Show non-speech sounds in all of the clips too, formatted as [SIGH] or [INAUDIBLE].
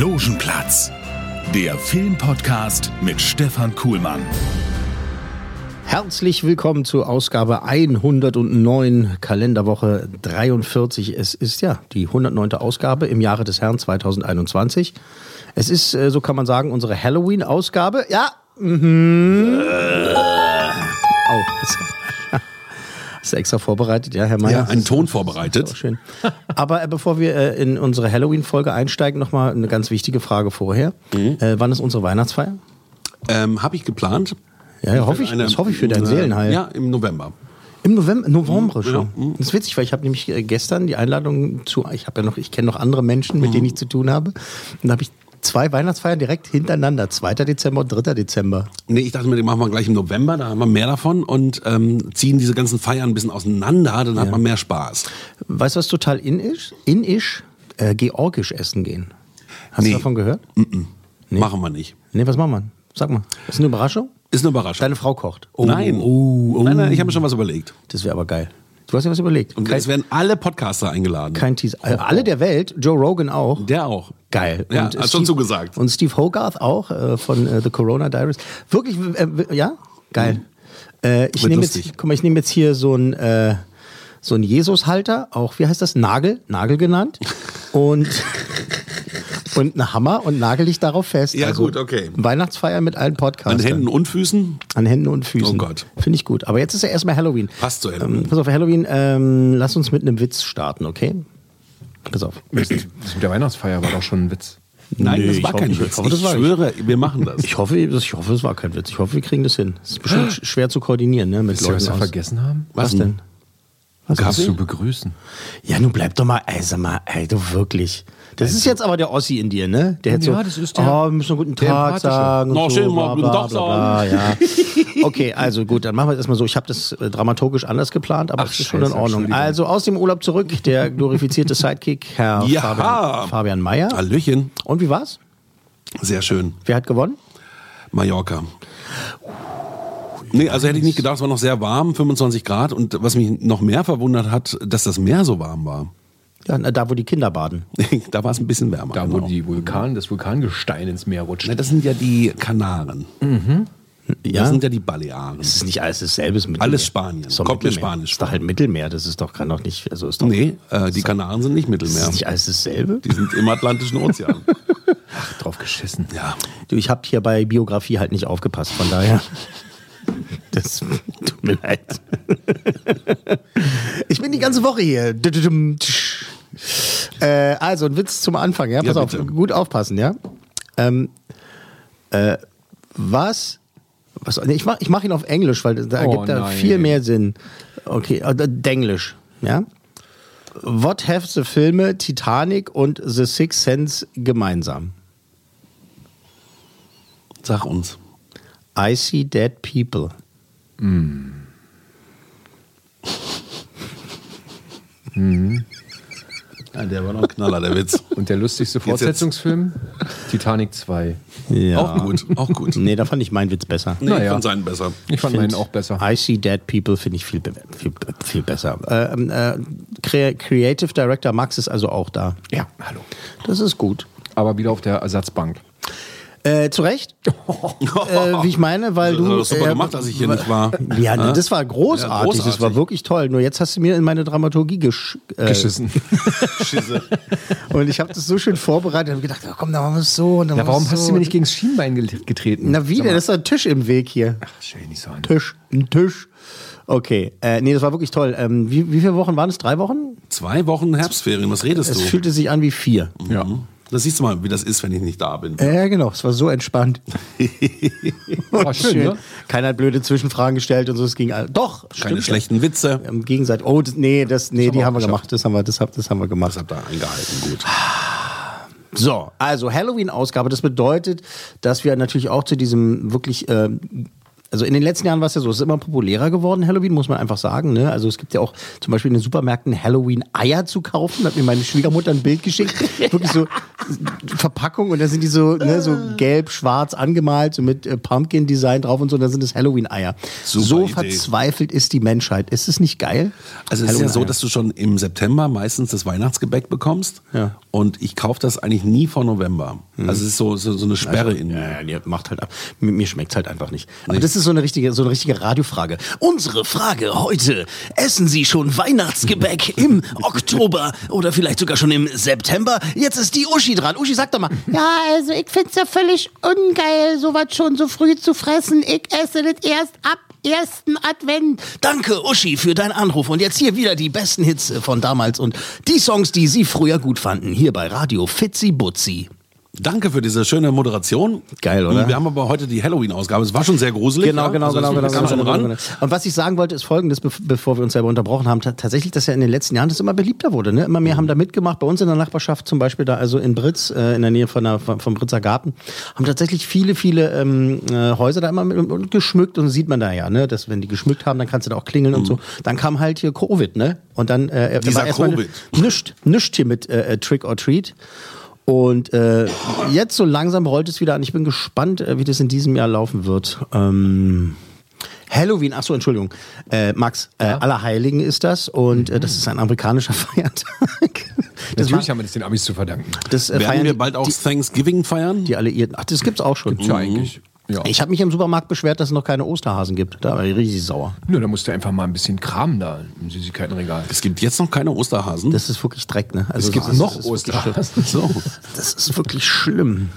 Logenplatz, der Filmpodcast mit Stefan Kuhlmann. Herzlich willkommen zur Ausgabe 109, Kalenderwoche 43. Es ist ja die 109. Ausgabe im Jahre des Herrn 2021. Es ist, äh, so kann man sagen, unsere Halloween-Ausgabe. Ja. Mhm. Oh, du extra vorbereitet, ja, Herr Mayer? Ja, einen Ton vorbereitet. ist auch schön. Aber äh, bevor wir äh, in unsere Halloween-Folge einsteigen, nochmal eine ganz wichtige Frage vorher. Mhm. Äh, wann ist unsere Weihnachtsfeier? Ähm, Habe ich geplant. Ja, ja hoffe ich, Eine- das hoffe ich für dein äh, Seelenheil. Ja, im November. Im November, November schon. ja, mhm. Das ist witzig, weil ich habe nämlich äh, gestern die Einladung zu, ich habe ja noch, ich kenne noch andere Menschen, mit Mhm. denen ich zu tun habe. Und da habe ich zwei Weihnachtsfeiern direkt hintereinander, 2. Dezember und 3. Dezember. Nee, ich dachte mir, den machen wir gleich im November, da haben wir mehr davon und ähm, ziehen diese ganzen Feiern ein bisschen auseinander, dann hat man mehr Spaß. Weißt du, was total in ist? In ist äh, georgisch essen gehen. Hast Nee. du davon gehört? Machen wir nicht. Nee, was machen wir? Sag mal. Ist eine Überraschung? Ist eine Überraschung. Deine Frau kocht. Oh, nein. Oh, oh. nein, nein, ich habe mir schon was überlegt. Das wäre aber geil. Du hast ja was überlegt. Und kein, es werden alle Podcaster eingeladen. kein Teaser. Äh, alle der Welt, Joe Rogan auch. Der auch. Geil. Ja, hat schon zugesagt. Und Steve Hogarth auch äh, von äh, The Corona Diaries. Wirklich, äh, ja, geil. Äh, ich nehme jetzt, guck mal, ich nehme jetzt hier so ein äh, so ein Jesus-Halter, auch wie heißt das? Nagel, Nagel genannt. [LAUGHS] Und und einen Hammer und nagel dich darauf fest. Also Ja, gut, okay. Weihnachtsfeier mit allen An Podcasts. Händen und Füßen. An Händen und Füßen. Oh Gott. Finde ich gut. Aber jetzt ist ja erstmal Halloween. Passt zu Halloween. Ähm, pass auf, Halloween, ähm, lass uns mit einem Witz starten, okay? Pass auf. Das mit der Weihnachtsfeier war doch schon ein Witz. Nein, Nee, das war kein Witz. hoffe, ich schwöre, wir machen das. Ich hoffe, ich hoffe, es war kein Witz. Ich hoffe, wir kriegen das hin. Es ist bestimmt sch- schwer zu koordinieren, ne, mit Wisst ihr, was Leuten wir vergessen haben? Was denn? Was Gab's hast zu du? begrüßen. Ja, nun bleib doch mal, ey, sag mal, ey, du wirklich. Das ist jetzt aber der Ossi in dir, ne? Der jetzt Ja, so, das ist der- oh, wir müssen einen guten Tag sagen. und Noch so, schön mal guten Tag ja. [LAUGHS] Okay, also gut, dann machen wir es erstmal so. Ich habe das äh, dramaturgisch anders geplant, aber Ach, es ist schon in Ordnung. Also aus dem Urlaub zurück, der glorifizierte Sidekick, Herr [LAUGHS] Ja. Fabian, Fabian Mayer. Hallöchen. Und wie war's? Sehr schön. Wer hat gewonnen? Mallorca. Nee, also hätte ich nicht gedacht, es war noch sehr warm, 25 Grad. Und was mich noch mehr verwundert hat, dass das Meer so warm war. Ja, na, da, wo die Kinder baden. [LAUGHS] da war es ein bisschen wärmer. Da, wo genau. die Vulkan, das Vulkangestein ins Meer rutscht. Na, das sind ja die Kanaren. Ja? Das sind ja die Balearen. Es ist nicht alles dasselbe. ist Mittelmeer. Alles Spanien. Ist Mittelmeer. Spanisch Ist doch halt Mittelmeer. Das ist doch, kann doch nicht, also ist doch, Nee, äh, die Kanaren sind nicht ist Mittelmeer. das nicht alles dasselbe? Die sind im Atlantischen Ozean. [LAUGHS] drauf geschissen. ja. Du, ich habe hier bei Biografie halt nicht aufgepasst, von daher. [LAUGHS] Das tut mir leid. [LAUGHS] Ich bin die ganze Woche hier. Äh, also, ein Witz zum Anfang, ja? Pass Ja, auf, gut aufpassen, ja? Ähm, äh, was? was ich mache ich mach ihn auf Englisch, weil da Oh, er nein. viel mehr Sinn. Okay, äh, Denglisch, ja? What have the Filme Titanic und The Sixth Sense gemeinsam? Sag uns. I see dead people. Ja, der war noch ein Knaller, der Witz. Und der lustigste Fortsetzungsfilm? Titanic 2. Ja. Auch gut, auch gut. Nee, da fand ich meinen Witz besser. Nee, Naja. ich fand seinen besser. Ich fand Find meinen auch besser. I see dead people finde ich viel, viel, viel besser. Äh, ähm, äh, Crea- Creative Director Max ist also auch da. Ja, hallo. Das ist gut. Aber wieder auf der Ersatzbank. Äh, zu Recht, [LAUGHS] äh, wie ich meine, weil Das du. doch super äh, gemacht, dass ich hier nicht war. [LAUGHS] Ja, ne, das war großartig, Ja, großartig. das war wirklich toll. Nur jetzt hast du mir in meine Dramaturgie gesch äh, Geschissen. [LAUGHS] Schisse. Und ich habe das so schön vorbereitet und gedacht, ja, komm, dann machen wir es so. Und dann Ja, warum wir's hast so. du mir nicht gegen das Schienbein get- getreten? Na wie denn? Das ist ein Tisch im Weg hier. Stell dich nicht so an. Tisch, ein Tisch. Okay, äh, nee, das war wirklich toll. Ähm, wie, wie viele Wochen waren es? Drei Wochen? Zwei Wochen Herbstferien, was redest Es du? fühlte sich an wie vier. Ja. Das siehst du mal, wie das ist, wenn ich nicht da bin. Ja, genau. Es war so entspannt. [LAUGHS] War schön, ne? Keiner hat blöde Zwischenfragen gestellt und so. Es ging doch. Keine stimmt ja. schlechten Witze. Im Gegensatz. Oh, das, nee, das, nee, die haben wir gemacht. Das haben wir, das, hab- das haben wir gemacht. Das habt ihr eingehalten, gut. [SIGHS] So, also Halloween-Ausgabe, das bedeutet, dass wir natürlich auch zu diesem wirklich, ähm, also in den letzten Jahren war es ja so, es ist immer populärer geworden, Halloween, muss man einfach sagen. Ne? Also es gibt ja auch zum Beispiel in den Supermärkten Halloween-Eier zu kaufen. Da hat mir meine Schwiegermutter ein Bild geschickt. [LAUGHS] Wirklich so Verpackung und da sind die so, ne, so gelb, schwarz angemalt, so mit äh, Pumpkin-Design drauf und so, und da sind es Halloween-Eier. So Idee. verzweifelt ist die Menschheit. Ist es nicht geil? Also es ist ja so, dass du schon im September meistens das Weihnachtsgebäck bekommst. Ja. Und ich kaufe das eigentlich nie vor November. Also es ist so, so, so eine Sperre in mir. Ja, ja, die macht halt ab. Mir, mir schmeckt's halt einfach nicht. Aber das ist so eine richtige, so eine richtige Radiofrage. Unsere Frage heute: Essen Sie schon Weihnachtsgebäck im [LAUGHS] Oktober oder vielleicht sogar schon im September? Jetzt ist die Uschi dran. Uschi, sag doch mal. Ja, also ich find's ja völlig ungeil, sowas schon so früh zu fressen. Ich esse das erst ab ersten Advent. Danke, Uschi, für deinen Anruf. Und jetzt hier wieder die besten Hits von damals und die Songs, die Sie früher gut fanden. Hier bei Radio Fitzi Butzi. Danke für diese schöne Moderation. Geil, oder? Wir haben aber heute die Halloween-Ausgabe. Es war schon sehr gruselig. Genau, ja? genau, Also genau, genau, genau, schon genau, ran. genau. Und was ich sagen wollte, ist folgendes, bev- bevor wir uns selber unterbrochen haben, ta- tatsächlich, dass ja in den letzten Jahren das immer beliebter wurde. Ne? Immer mehr haben da mitgemacht. Bei uns in der Nachbarschaft, zum Beispiel da, also in Britz, äh, in der Nähe von der, vom vom Britzer Garten, haben tatsächlich viele, viele ähm, äh, Häuser da immer mit, und geschmückt und sieht man da ja, ne? dass wenn die geschmückt haben, dann kannst du da auch klingeln und so. Dann kam halt hier Covid, ne? Und dann äh, Dieser war erstmal Covid. nischt, nischt hier mit äh, äh, Trick or Treat. Und äh, jetzt so langsam rollt es wieder an. Ich bin gespannt, äh, wie das in diesem Jahr laufen wird. Ähm, Halloween, ach so, Entschuldigung, äh, Max, äh, Allerheiligen ist das und äh, das ist ein amerikanischer [LAUGHS] Feiertag. das Natürlich haben wir das den Amis zu verdanken. das äh, Werden feiern wir bald auch die, Thanksgiving feiern? die Alliierten. Ach, das gibt's auch schon. Tja, eigentlich. Ja. Ich habe mich im Supermarkt beschwert, dass es noch keine Osterhasen gibt. Da war ich richtig sauer. Nö, da musst du einfach mal ein bisschen kramen da im Süßigkeitenregal. Es gibt jetzt noch keine Osterhasen. Das ist wirklich Dreck, ne? Also Es gibt noch Osterhasen. so. Das ist wirklich schlimm.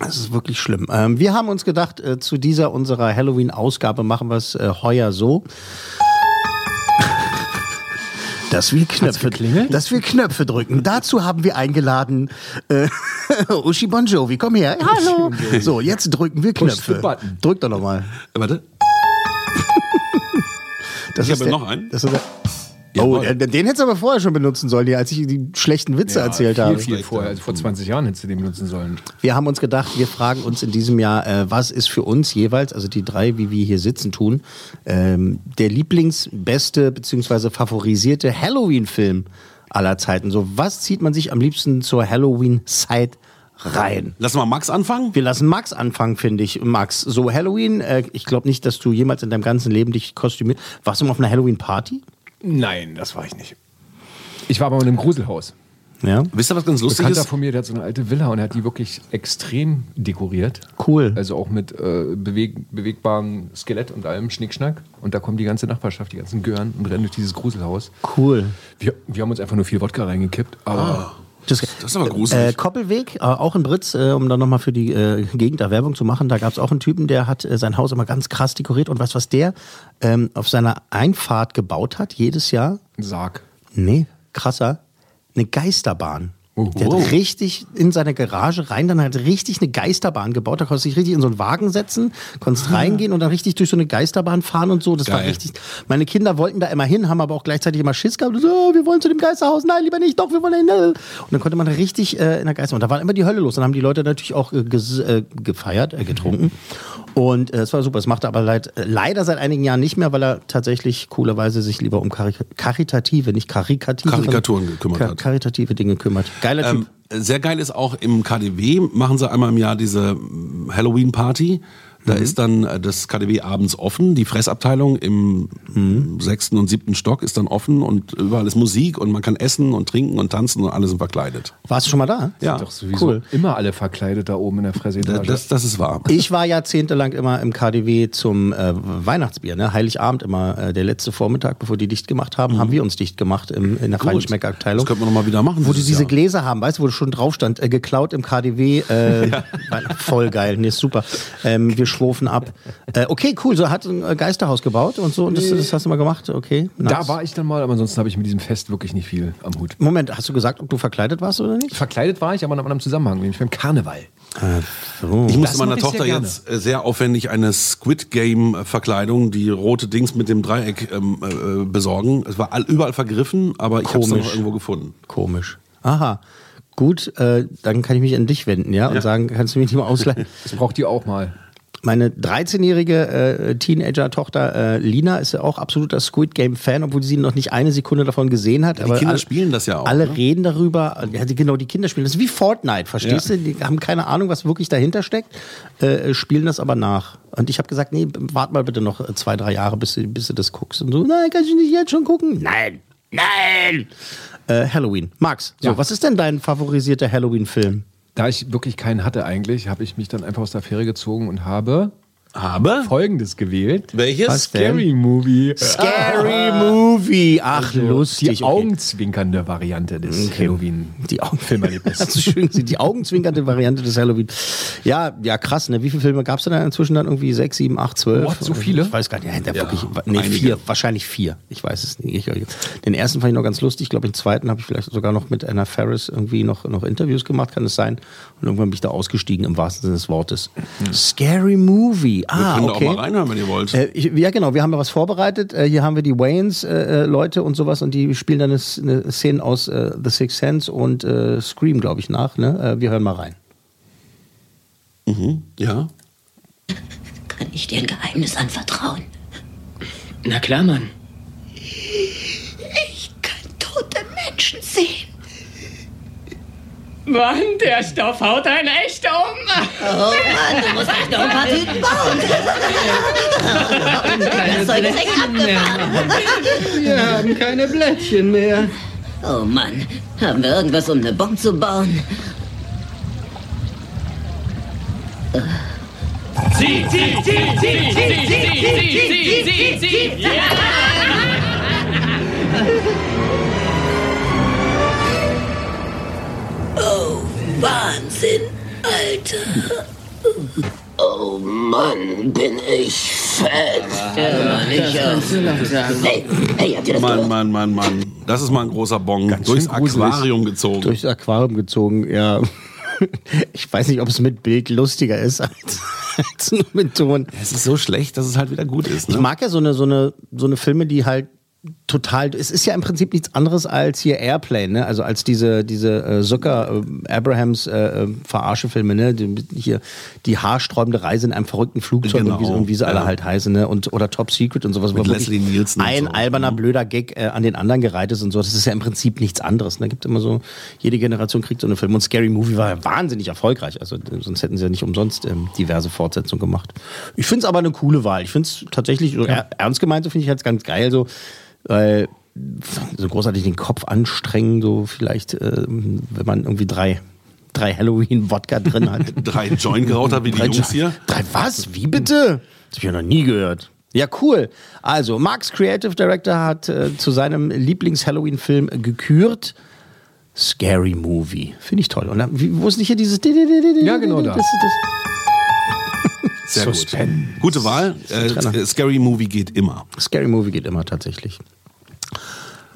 Das ist wirklich schlimm. Ähm, wir haben uns gedacht, äh, zu dieser unserer Halloween-Ausgabe machen wir es äh, heuer so. Dass wir, Knöpfe, geklingelt? dass wir Knöpfe drücken. Dazu haben wir eingeladen äh, [LAUGHS] Uschi Bon Jovi. Komm her. Hallo. So, jetzt drücken wir Knöpfe. Drück doch nochmal. Warte. Das Ich ist habe der- noch einen. Das ist der, oh, Jawohl. den, hättest du aber vorher schon benutzen sollen, als ich die schlechten Witze erzählt viel, habe. Viel vorher, also vor 20 Jahren hättest du den benutzen sollen. Wir haben uns gedacht, wir fragen uns in diesem Jahr, äh, was ist für uns jeweils, also die drei, wie wir hier sitzen tun, ähm, der Lieblingsbeste bzw. favorisierte Halloween-Film aller Zeiten. So, was zieht man sich am liebsten zur Halloween-Zeit rein? Lass mal Max anfangen. Wir lassen Max anfangen, finde ich. Max, so Halloween, äh, ich glaube nicht, dass du jemals in deinem ganzen Leben dich kostümiert. Warst du mal auf einer Halloween-Party? Nein, das war ich nicht. Ich war aber in einem Gruselhaus. Ja. Wisst ihr, was ganz lustig Bekannter ist? von mir, der hat so eine alte Villa und er hat die wirklich extrem dekoriert. Cool. Also auch mit äh, beweg bewegbarem Skelett und allem Schnickschnack. Und da kommt die ganze Nachbarschaft, die ganzen Gören und rennen durch dieses Gruselhaus. Cool. Wir, wir haben uns einfach nur viel Wodka reingekippt, aber Das, Das ist aber gruselig. Äh, Koppelweg, äh, auch in Britz, äh, um dann nochmal für die äh, Gegend da Werbung zu machen, da gab es auch einen Typen, der hat äh, sein Haus immer ganz krass dekoriert und weißt du, was der ähm, auf seiner Einfahrt gebaut hat, jedes Jahr? Sarg. Nee, krasser, eine Geisterbahn. Oh, der wow. hat richtig in seine Garage rein, dann hat er richtig eine Geisterbahn gebaut. Da konntest du dich richtig in so einen Wagen setzen, konntest reingehen und dann richtig durch so eine Geisterbahn fahren und so. Das war Geil. richtig. Meine Kinder wollten da immer hin, haben aber auch gleichzeitig immer Schiss gehabt. So, "Oh, wir wollen zu dem Geisterhaus. Nein, lieber nicht. Doch, wir wollen hin. Und dann konnte man richtig äh, in der Geisterbahn. Da war immer die Hölle los. Dann haben die Leute natürlich auch äh, äh, gefeiert, äh, getrunken. [LAUGHS] Und äh, es war super. Es machte aber leid, äh, leider seit einigen Jahren nicht mehr, weil er tatsächlich coolerweise sich lieber um Karik karitative, nicht karikative, Karikaturen gekümmert ka- hat. Karitative Dinge kümmert. Geiler Typ. Ähm, sehr geil ist auch im KDW machen sie einmal im Jahr diese mm, Halloween-Party. Da ist dann äh, das KDW abends offen. Die Fressabteilung im sechsten und siebten Stock ist dann offen und überall ist Musik und man kann essen und trinken und tanzen und alle sind verkleidet. Warst du schon mal da? Ja, Doch sowieso Cool. immer alle verkleidet da oben in der Fressetage. das, das ist wahr. Ich war jahrzehntelang immer im KDW zum äh, Weihnachtsbier, ne? Heiligabend immer, äh, der letzte Vormittag, bevor die dicht gemacht haben, haben wir uns dicht gemacht im, in der. Feinschmeckerabteilung. Das könnte man noch mal wieder machen Wo die diese Jahr. Gläser haben, weißt du, wo schon drauf stand, äh, geklaut im KDW. Äh, [LAUGHS] Voll geil, nee, ist super. Ähm, wir schwurfen ab. [LAUGHS] Äh, okay, cool, so hat ein äh, Geisterhaus gebaut und so und das, das hast du mal gemacht. Okay, nice. Da war ich dann mal, aber ansonsten habe ich mit diesem Fest wirklich nicht viel am Hut. Moment, hast du gesagt, ob du verkleidet warst oder nicht? Verkleidet war ich, aber in einem anderen Zusammenhang, nämlich beim Karneval. Ich musste meiner sehr Tochter gerne. jetzt äh, sehr aufwendig eine Squid Game äh, Verkleidung, die rote Dings mit dem Dreieck ähm, äh, besorgen. Es war all, überall vergriffen, aber ich habe es noch irgendwo gefunden. Komisch. Aha. Gut, äh, dann kann ich mich an dich wenden, ja, und sagen, kannst du mich nicht mal ausleihen? [LAUGHS] Das braucht ihr auch mal. Meine 13-jährige äh, Teenager-Tochter äh, Lina ist ja auch absoluter Squid Game-Fan, obwohl sie noch nicht eine Sekunde davon gesehen hat. die Kinder spielen das ja auch, Alle ne? reden darüber. Ja, die, genau, die Kinder spielen das ist wie Fortnite, verstehst Ja. du? Die haben keine Ahnung, was wirklich dahinter steckt, äh, spielen das aber nach. Und ich habe gesagt, nee, wart mal bitte noch äh, zwei, drei Jahre, bis, du- bis du das guckst. Und so, nein, kannst du nicht jetzt schon gucken? Nein, nein! Äh, Halloween. Max, so, Ja. was ist denn dein favorisierter Halloween-Film? Da ich wirklich keinen hatte eigentlich, habe ich mich dann einfach aus der Affäre gezogen und habe Aber? folgendes gewählt. Welches? Scary Movie. Scary Movie. Ach, lustig. Also Die okay. augenzwinkernde Variante des Okay. Halloween. Die Augen Filmerlebnis. [LAUGHS] Hast du schön. Die augenzwinkernde Variante des Halloween. Ja, ja, krass, ne? Wie viele Filme gab es denn da inzwischen dann? Irgendwie sechs, sieben, acht, zwölf? What, so viele? Ich weiß gar nicht. Ja, Ja, wirklich, nee, einige. vier. Wahrscheinlich vier. Ich weiß es nicht. Ich, den ersten fand ich noch ganz lustig. Ich glaube, den zweiten habe ich vielleicht sogar noch mit Anna Ferris irgendwie noch, noch Interviews gemacht, kann es sein. Und irgendwann bin ich da ausgestiegen, im wahrsten Sinne des Wortes. Scary Movie. Wir Ah, können da okay. auch mal reinhören, wenn ihr wollt. Äh, ich, ja, genau. Wir haben ja was vorbereitet. Äh, hier haben wir die Wayans-Leute und sowas und die spielen dann eine, Szene aus äh, The Sixth Sense und äh, Scream, glaube ich, nach. Ne? Äh, wir hören mal rein. mhm. Ja. Kann ich dir ein Geheimnis anvertrauen? Na klar, Mann. Ich kann tote Menschen sehen. Mann, der Stoff haut einen echt um. Oh Mann, du musst echt noch ein paar Tüten bauen. Das Zeug ist echt abgefahren. Wir haben keine Blättchen mehr. Oh Mann, haben wir irgendwas, um eine Bombe zu bauen? Zieh, zieh, zieh, zieh, zieh, zieh, zieh, zieh, zieh, zieh. Ja! Wahnsinn, Alter. Oh Mann, bin ich fett. Ja, Mann, ich sagen. Hey, hey, habt ihr das Mann? Mann, Mann, Mann. Das ist mal ein großer Bong. Ganz Durchs. Aquarium gezogen. Durchs Aquarium gezogen, ja. [LAUGHS] Ich weiß nicht, ob es mit Bild lustiger ist als, als nur mit Ton. es ist so schlecht, dass es halt wieder gut ist. Ich Ne? mag ja so eine, so eine, so eine Filme, die halt total. Es ist ja im Prinzip nichts anderes als hier Airplane, ne? Also als diese, diese äh, Zucker äh, Abrahams äh, äh, Verarschefilme, ne? Die, hier die haarsträubende Reise in einem verrückten Flugzeug Genau, und wie, sie- und wie sie alle ja. halt heißen, ne? Und oder Top Secret und sowas, Mit Leslie Nielsen ein so. alberner Mhm. blöder Gag äh, an den anderen gereiht ist und so. Das ist ja im Prinzip nichts anderes. Ne? Gibt immer so, jede Generation kriegt so eine Film. Und Scary Movie war ja wahnsinnig erfolgreich. Also äh, sonst hätten sie ja nicht umsonst ähm, diverse Fortsetzungen gemacht. Ich finde es aber eine coole Wahl. Ich finde es tatsächlich, so er, ernst gemeint, so finde ich jetzt ganz geil, so, weil so großartig den Kopf anstrengen, so vielleicht, äh, wenn man irgendwie drei, drei Halloween-Wodka drin hat. [LAUGHS] Drei Joint geraucht hat, wie die Drei Jungs hier. Drei was? Wie bitte? Das hab ich ja noch nie gehört. Ja, cool. Also, Marx Creative Director hat äh, zu seinem Lieblings-Halloween-Film gekürt. Scary Movie. Finde ich toll. Und dann, wie, wo ist nicht hier dieses... Ja, genau da. Das das. Sehr gut. Gute Wahl. Äh, Scary Movie geht immer. Scary Movie geht immer tatsächlich.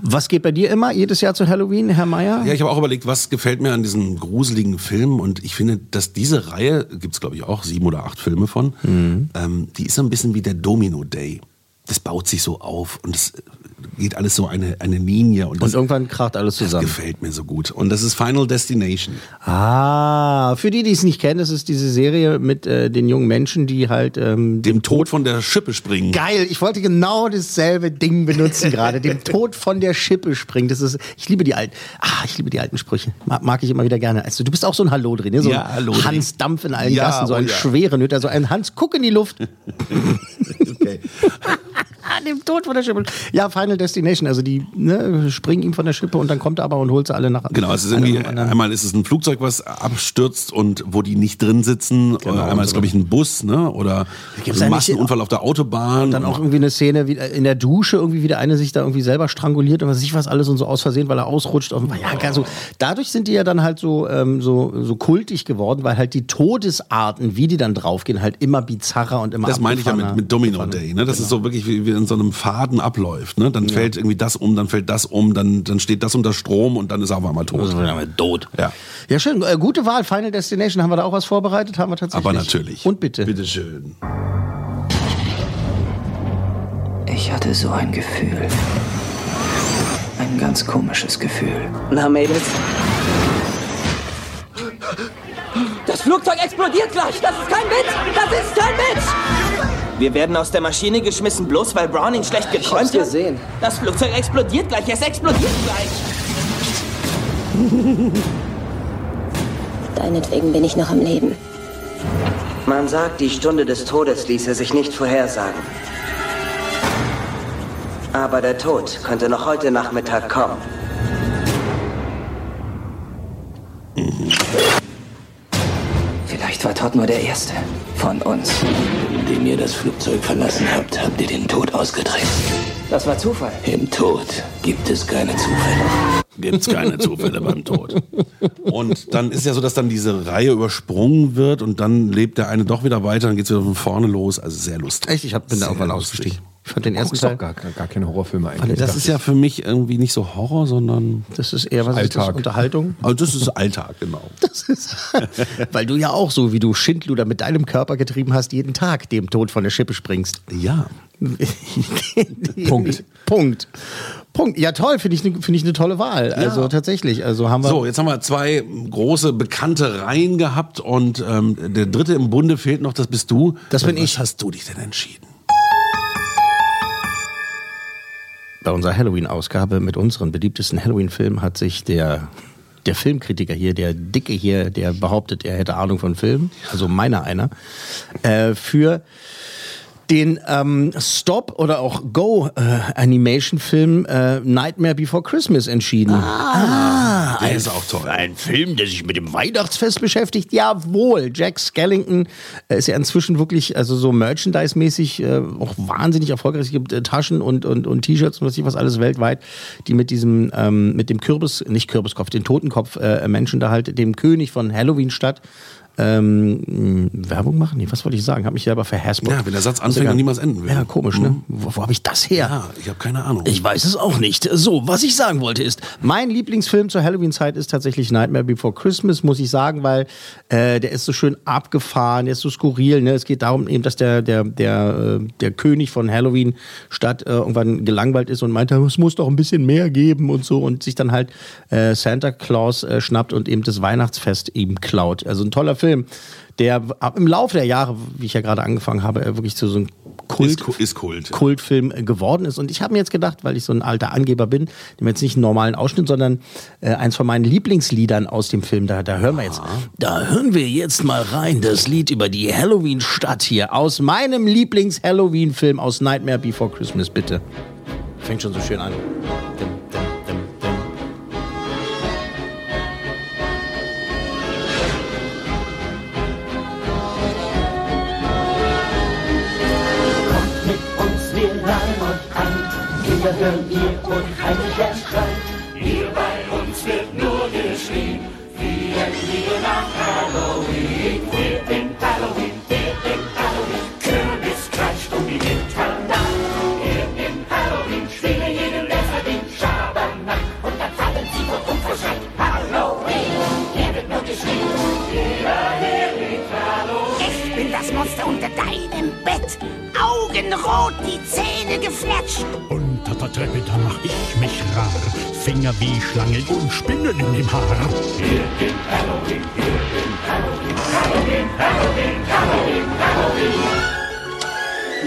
Was geht bei dir immer jedes Jahr zu Halloween, Herr Meier? Ja, ich habe auch überlegt, was gefällt mir an diesen gruseligen Filmen und ich finde, dass diese Reihe, gibt's glaube ich auch sieben oder acht Filme von, Mhm. ähm, die ist so ein bisschen wie der Domino Day. Das baut sich so auf und es geht alles so eine, eine Linie und das, Und irgendwann kracht alles das zusammen. gefällt mir so gut. Und das ist Final Destination. Ah, für die, die es nicht kennen, das ist diese Serie mit äh, den jungen Menschen, die halt ähm, Dem Tod von der Schippe springen. Geil, ich wollte genau dasselbe Ding benutzen gerade, dem Tod von der Schippe springen. Das ist, ich liebe die alten, ah, ich liebe die alten Sprüche. Mag, mag ich immer wieder gerne. Also du bist auch so ein Hallo drin, ne? so Ja, ein Hallodri. Hans Dampf in allen Ja, Gassen, so oh ein ja. schwere Nütter, so ein Hans Guck in die Luft. [LAUGHS] Okay. Dem Tod von der Schippe. Ja, Final Destination. Also die ne, springen ihm von der Schippe und dann kommt er aber und holt sie alle nach. Genau, es ist irgendwie, einmal ist es ein Flugzeug, was abstürzt und wo die nicht drin sitzen. oder einmal ist, glaube ich, ein Bus, ne? Oder Gibt's ein Massenunfall auf der Autobahn. Dann auch irgendwie eine Szene wie in der Dusche, irgendwie wie der eine sich da irgendwie selber stranguliert und was weiß ich was alles und so aus Versehen, weil er ausrutscht. Und, ja, ganz so. Dadurch sind die ja dann halt so, ähm, so, so kultig geworden, weil halt die Todesarten, wie die dann draufgehen, halt immer bizarrer und immer Das meine ich ja mit, mit Domino Day, ne? Das ist so wirklich wie, wie in so einem Faden abläuft, ne? Dann fällt irgendwie das um, dann fällt das um, dann, dann steht das unter Strom und dann ist er auf einmal tot. Also, dann wir tot. Ja. Ja, schön. Äh, gute Wahl. Final Destination. Haben wir da auch was vorbereitet? Haben wir tatsächlich. Aber natürlich. Und bitte. Bitteschön. Ich hatte so ein Gefühl. Ein ganz komisches Gefühl. Na, Mädels? Das Flugzeug explodiert gleich! Das ist kein Witz! Das ist kein Witz! Wir werden aus der Maschine geschmissen, bloß weil Browning schlecht geträumt hat. gesehen. Das Flugzeug explodiert gleich. Es explodiert gleich. Deinetwegen bin ich noch am Leben. Man sagt, die Stunde des Todes ließe sich nicht vorhersagen. Aber der Tod könnte noch heute Nachmittag kommen. War Todd nur der Erste von uns. Indem ihr das Flugzeug verlassen habt, habt ihr den Tod ausgetrickst. Das war Zufall. Im Tod gibt es keine Zufälle. Gibt's keine Zufälle beim Tod. Und dann ist ja so, dass dann diese Reihe übersprungen wird und dann lebt der eine doch wieder weiter, dann geht's wieder von vorne los. Also sehr lustig. Echt? Ich hab, bin da Sehr auch mal ausgestiegen. Ich fand den ersten Teil. gar, gar keine Horrorfilme eigentlich. Das ist ja für mich irgendwie nicht so Horror, sondern. Das ist eher was ist das? Alltag. Unterhaltung. Also das ist Alltag, genau. [LAUGHS] Das ist, [LAUGHS] weil du ja auch so, wie du Schindluder mit deinem Körper getrieben hast, jeden Tag dem Tod von der Schippe springst. Ja. [LAUGHS] Punkt. Punkt. Punkt. Ja, toll, finde ich, finde ich eine tolle Wahl. Also tatsächlich. Also haben wir. So, jetzt haben wir zwei große bekannte Reihen gehabt und ähm, der dritte im Bunde fehlt noch, das bist du. Das bin Was ich. hast du dich denn entschieden? Bei unserer Halloween-Ausgabe mit unseren beliebtesten Halloween-Filmen hat sich der, der Filmkritiker hier, der Dicke hier, der behauptet, er hätte Ahnung von Filmen, also meiner einer, äh, für den ähm, Stop oder auch Go äh, Animation-Film äh, Nightmare Before Christmas entschieden. Ah, der ein, ist auch toll. Ein Film, der sich mit dem Weihnachtsfest beschäftigt. Jawohl, Jack Skellington äh, ist ja inzwischen wirklich, also so Merchandise-mäßig äh, auch wahnsinnig erfolgreich. Es gibt äh, Taschen und, und, und T-Shirts und was ich was alles weltweit, die mit diesem, ähm, mit dem Kürbis, nicht Kürbiskopf, den Totenkopf äh, Menschen da halt, dem König von Halloween statt. Ähm, mh, Werbung machen? Nee, was wollte ich sagen? Hab mich selber verhaspelt. Ja, wenn der Satz anfängt und niemals enden will. Ja, komisch, ne? Wo, wo habe ich das her? Ja, ich habe keine Ahnung. Ich weiß es auch nicht. So, was ich sagen wollte ist, mein Lieblingsfilm zur Halloween-Zeit ist tatsächlich Nightmare Before Christmas, muss ich sagen, weil äh, der ist so schön abgefahren, der ist so skurril. Ne? Es geht darum eben, dass der, der, der, äh, der König von Halloween Stadt äh, irgendwann gelangweilt ist und meinte, es muss doch ein bisschen mehr geben und so und sich dann halt äh, Santa Claus äh, schnappt und eben das Weihnachtsfest ihm klaut. Also ein toller Film, der ab- im Laufe der Jahre, wie ich ja gerade angefangen habe, äh, wirklich zu so einem Kult, Ist, ist Kult. Kultfilm äh, geworden ist. Und ich habe mir jetzt gedacht, weil ich so ein alter Angeber bin, nehmen wir jetzt nicht einen normalen Ausschnitt, sondern äh, eins von meinen Lieblingsliedern aus dem Film. Da, da hören wir jetzt. Da hören wir jetzt mal rein das Lied über die Halloween-Stadt hier aus meinem Lieblings-Halloween-Film aus Nightmare Before Christmas, bitte. Fängt schon so schön an. und kein Lernstein. Finger wie Schlangen und Spinnen im Haar. Wir in Halloween, wir in Halloween, Halloween, Halloween, Halloween, Halloween.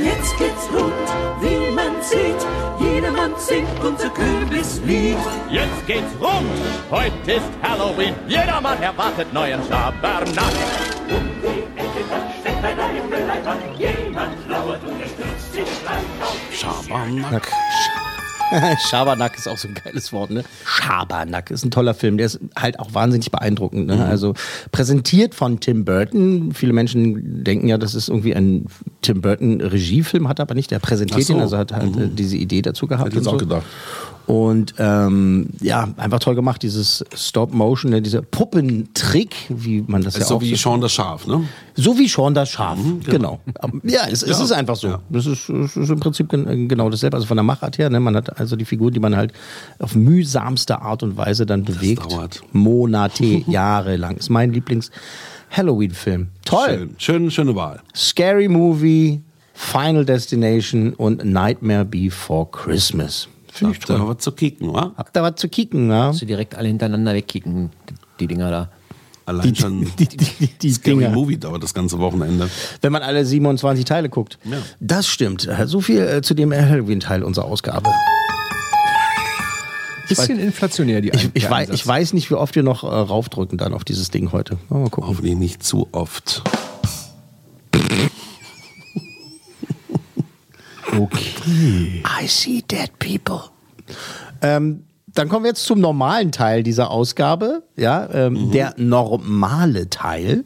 Jetzt geht's rund, wie man sieht. Jedermann singt unser Kürbislied. Jetzt geht's rund, heute ist Halloween. Jedermann erwartet neuen Schabernack. Um die Ecke, da steckt bei deinem Mülleimer jemand lauert und er stürzt sich gleich auf. Schabernack. [LAUGHS] Schabernack ist auch so ein geiles Wort, ne? Schabernack ist ein toller Film, der ist halt auch wahnsinnig beeindruckend. Ne? Also präsentiert von Tim Burton. Viele Menschen denken ja, das ist irgendwie ein Tim Burton Regiefilm, hat er aber nicht. Der präsentiert so. ihn, also hat halt äh, diese Idee dazu gehabt. Hätte ich jetzt und auch so. gedacht. Und ähm, ja, einfach toll gemacht, dieses Stop-Motion, ne, dieser Puppentrick, wie man das Ist ja so auch wie Sean das Schaf, ne? so wie Sean das Schaf, genau. Ja, es, es Ja. ist einfach so. Das ist, ist im Prinzip gen- genau dasselbe. Also von der Machart her, ne? man hat also die Figur, die man halt auf mühsamste Art und Weise dann bewegt. dauert. Monate, [LAUGHS] Jahre lang. Ist mein Lieblings-Halloween-Film. Toll. Schön, schön, schöne Wahl. Scary Movie, Final Destination und Nightmare Before Christmas. Finde ich Habt ihr toll. was zu kicken, wa? Habt ihr was zu kicken, ja? Musst du direkt alle hintereinander wegkicken, die, die Dinger da. Allein schon Die, die, die [LAUGHS] Scary Dinger. Movie dauert das ganze Wochenende. Wenn man alle 27 Teile guckt. Ja. Das stimmt. So viel äh, zu dem Halloween-Teil unserer Ausgabe. Bisschen inflationär, die Ich, ein- ich, der weiß, ich weiß nicht, wie oft wir noch äh, raufdrücken dann auf dieses Ding heute. Mal gucken. Hoffentlich nicht zu oft. Okay. I see dead people. Ähm, dann kommen wir jetzt zum normalen Teil dieser Ausgabe, ja, ähm, der normale Teil.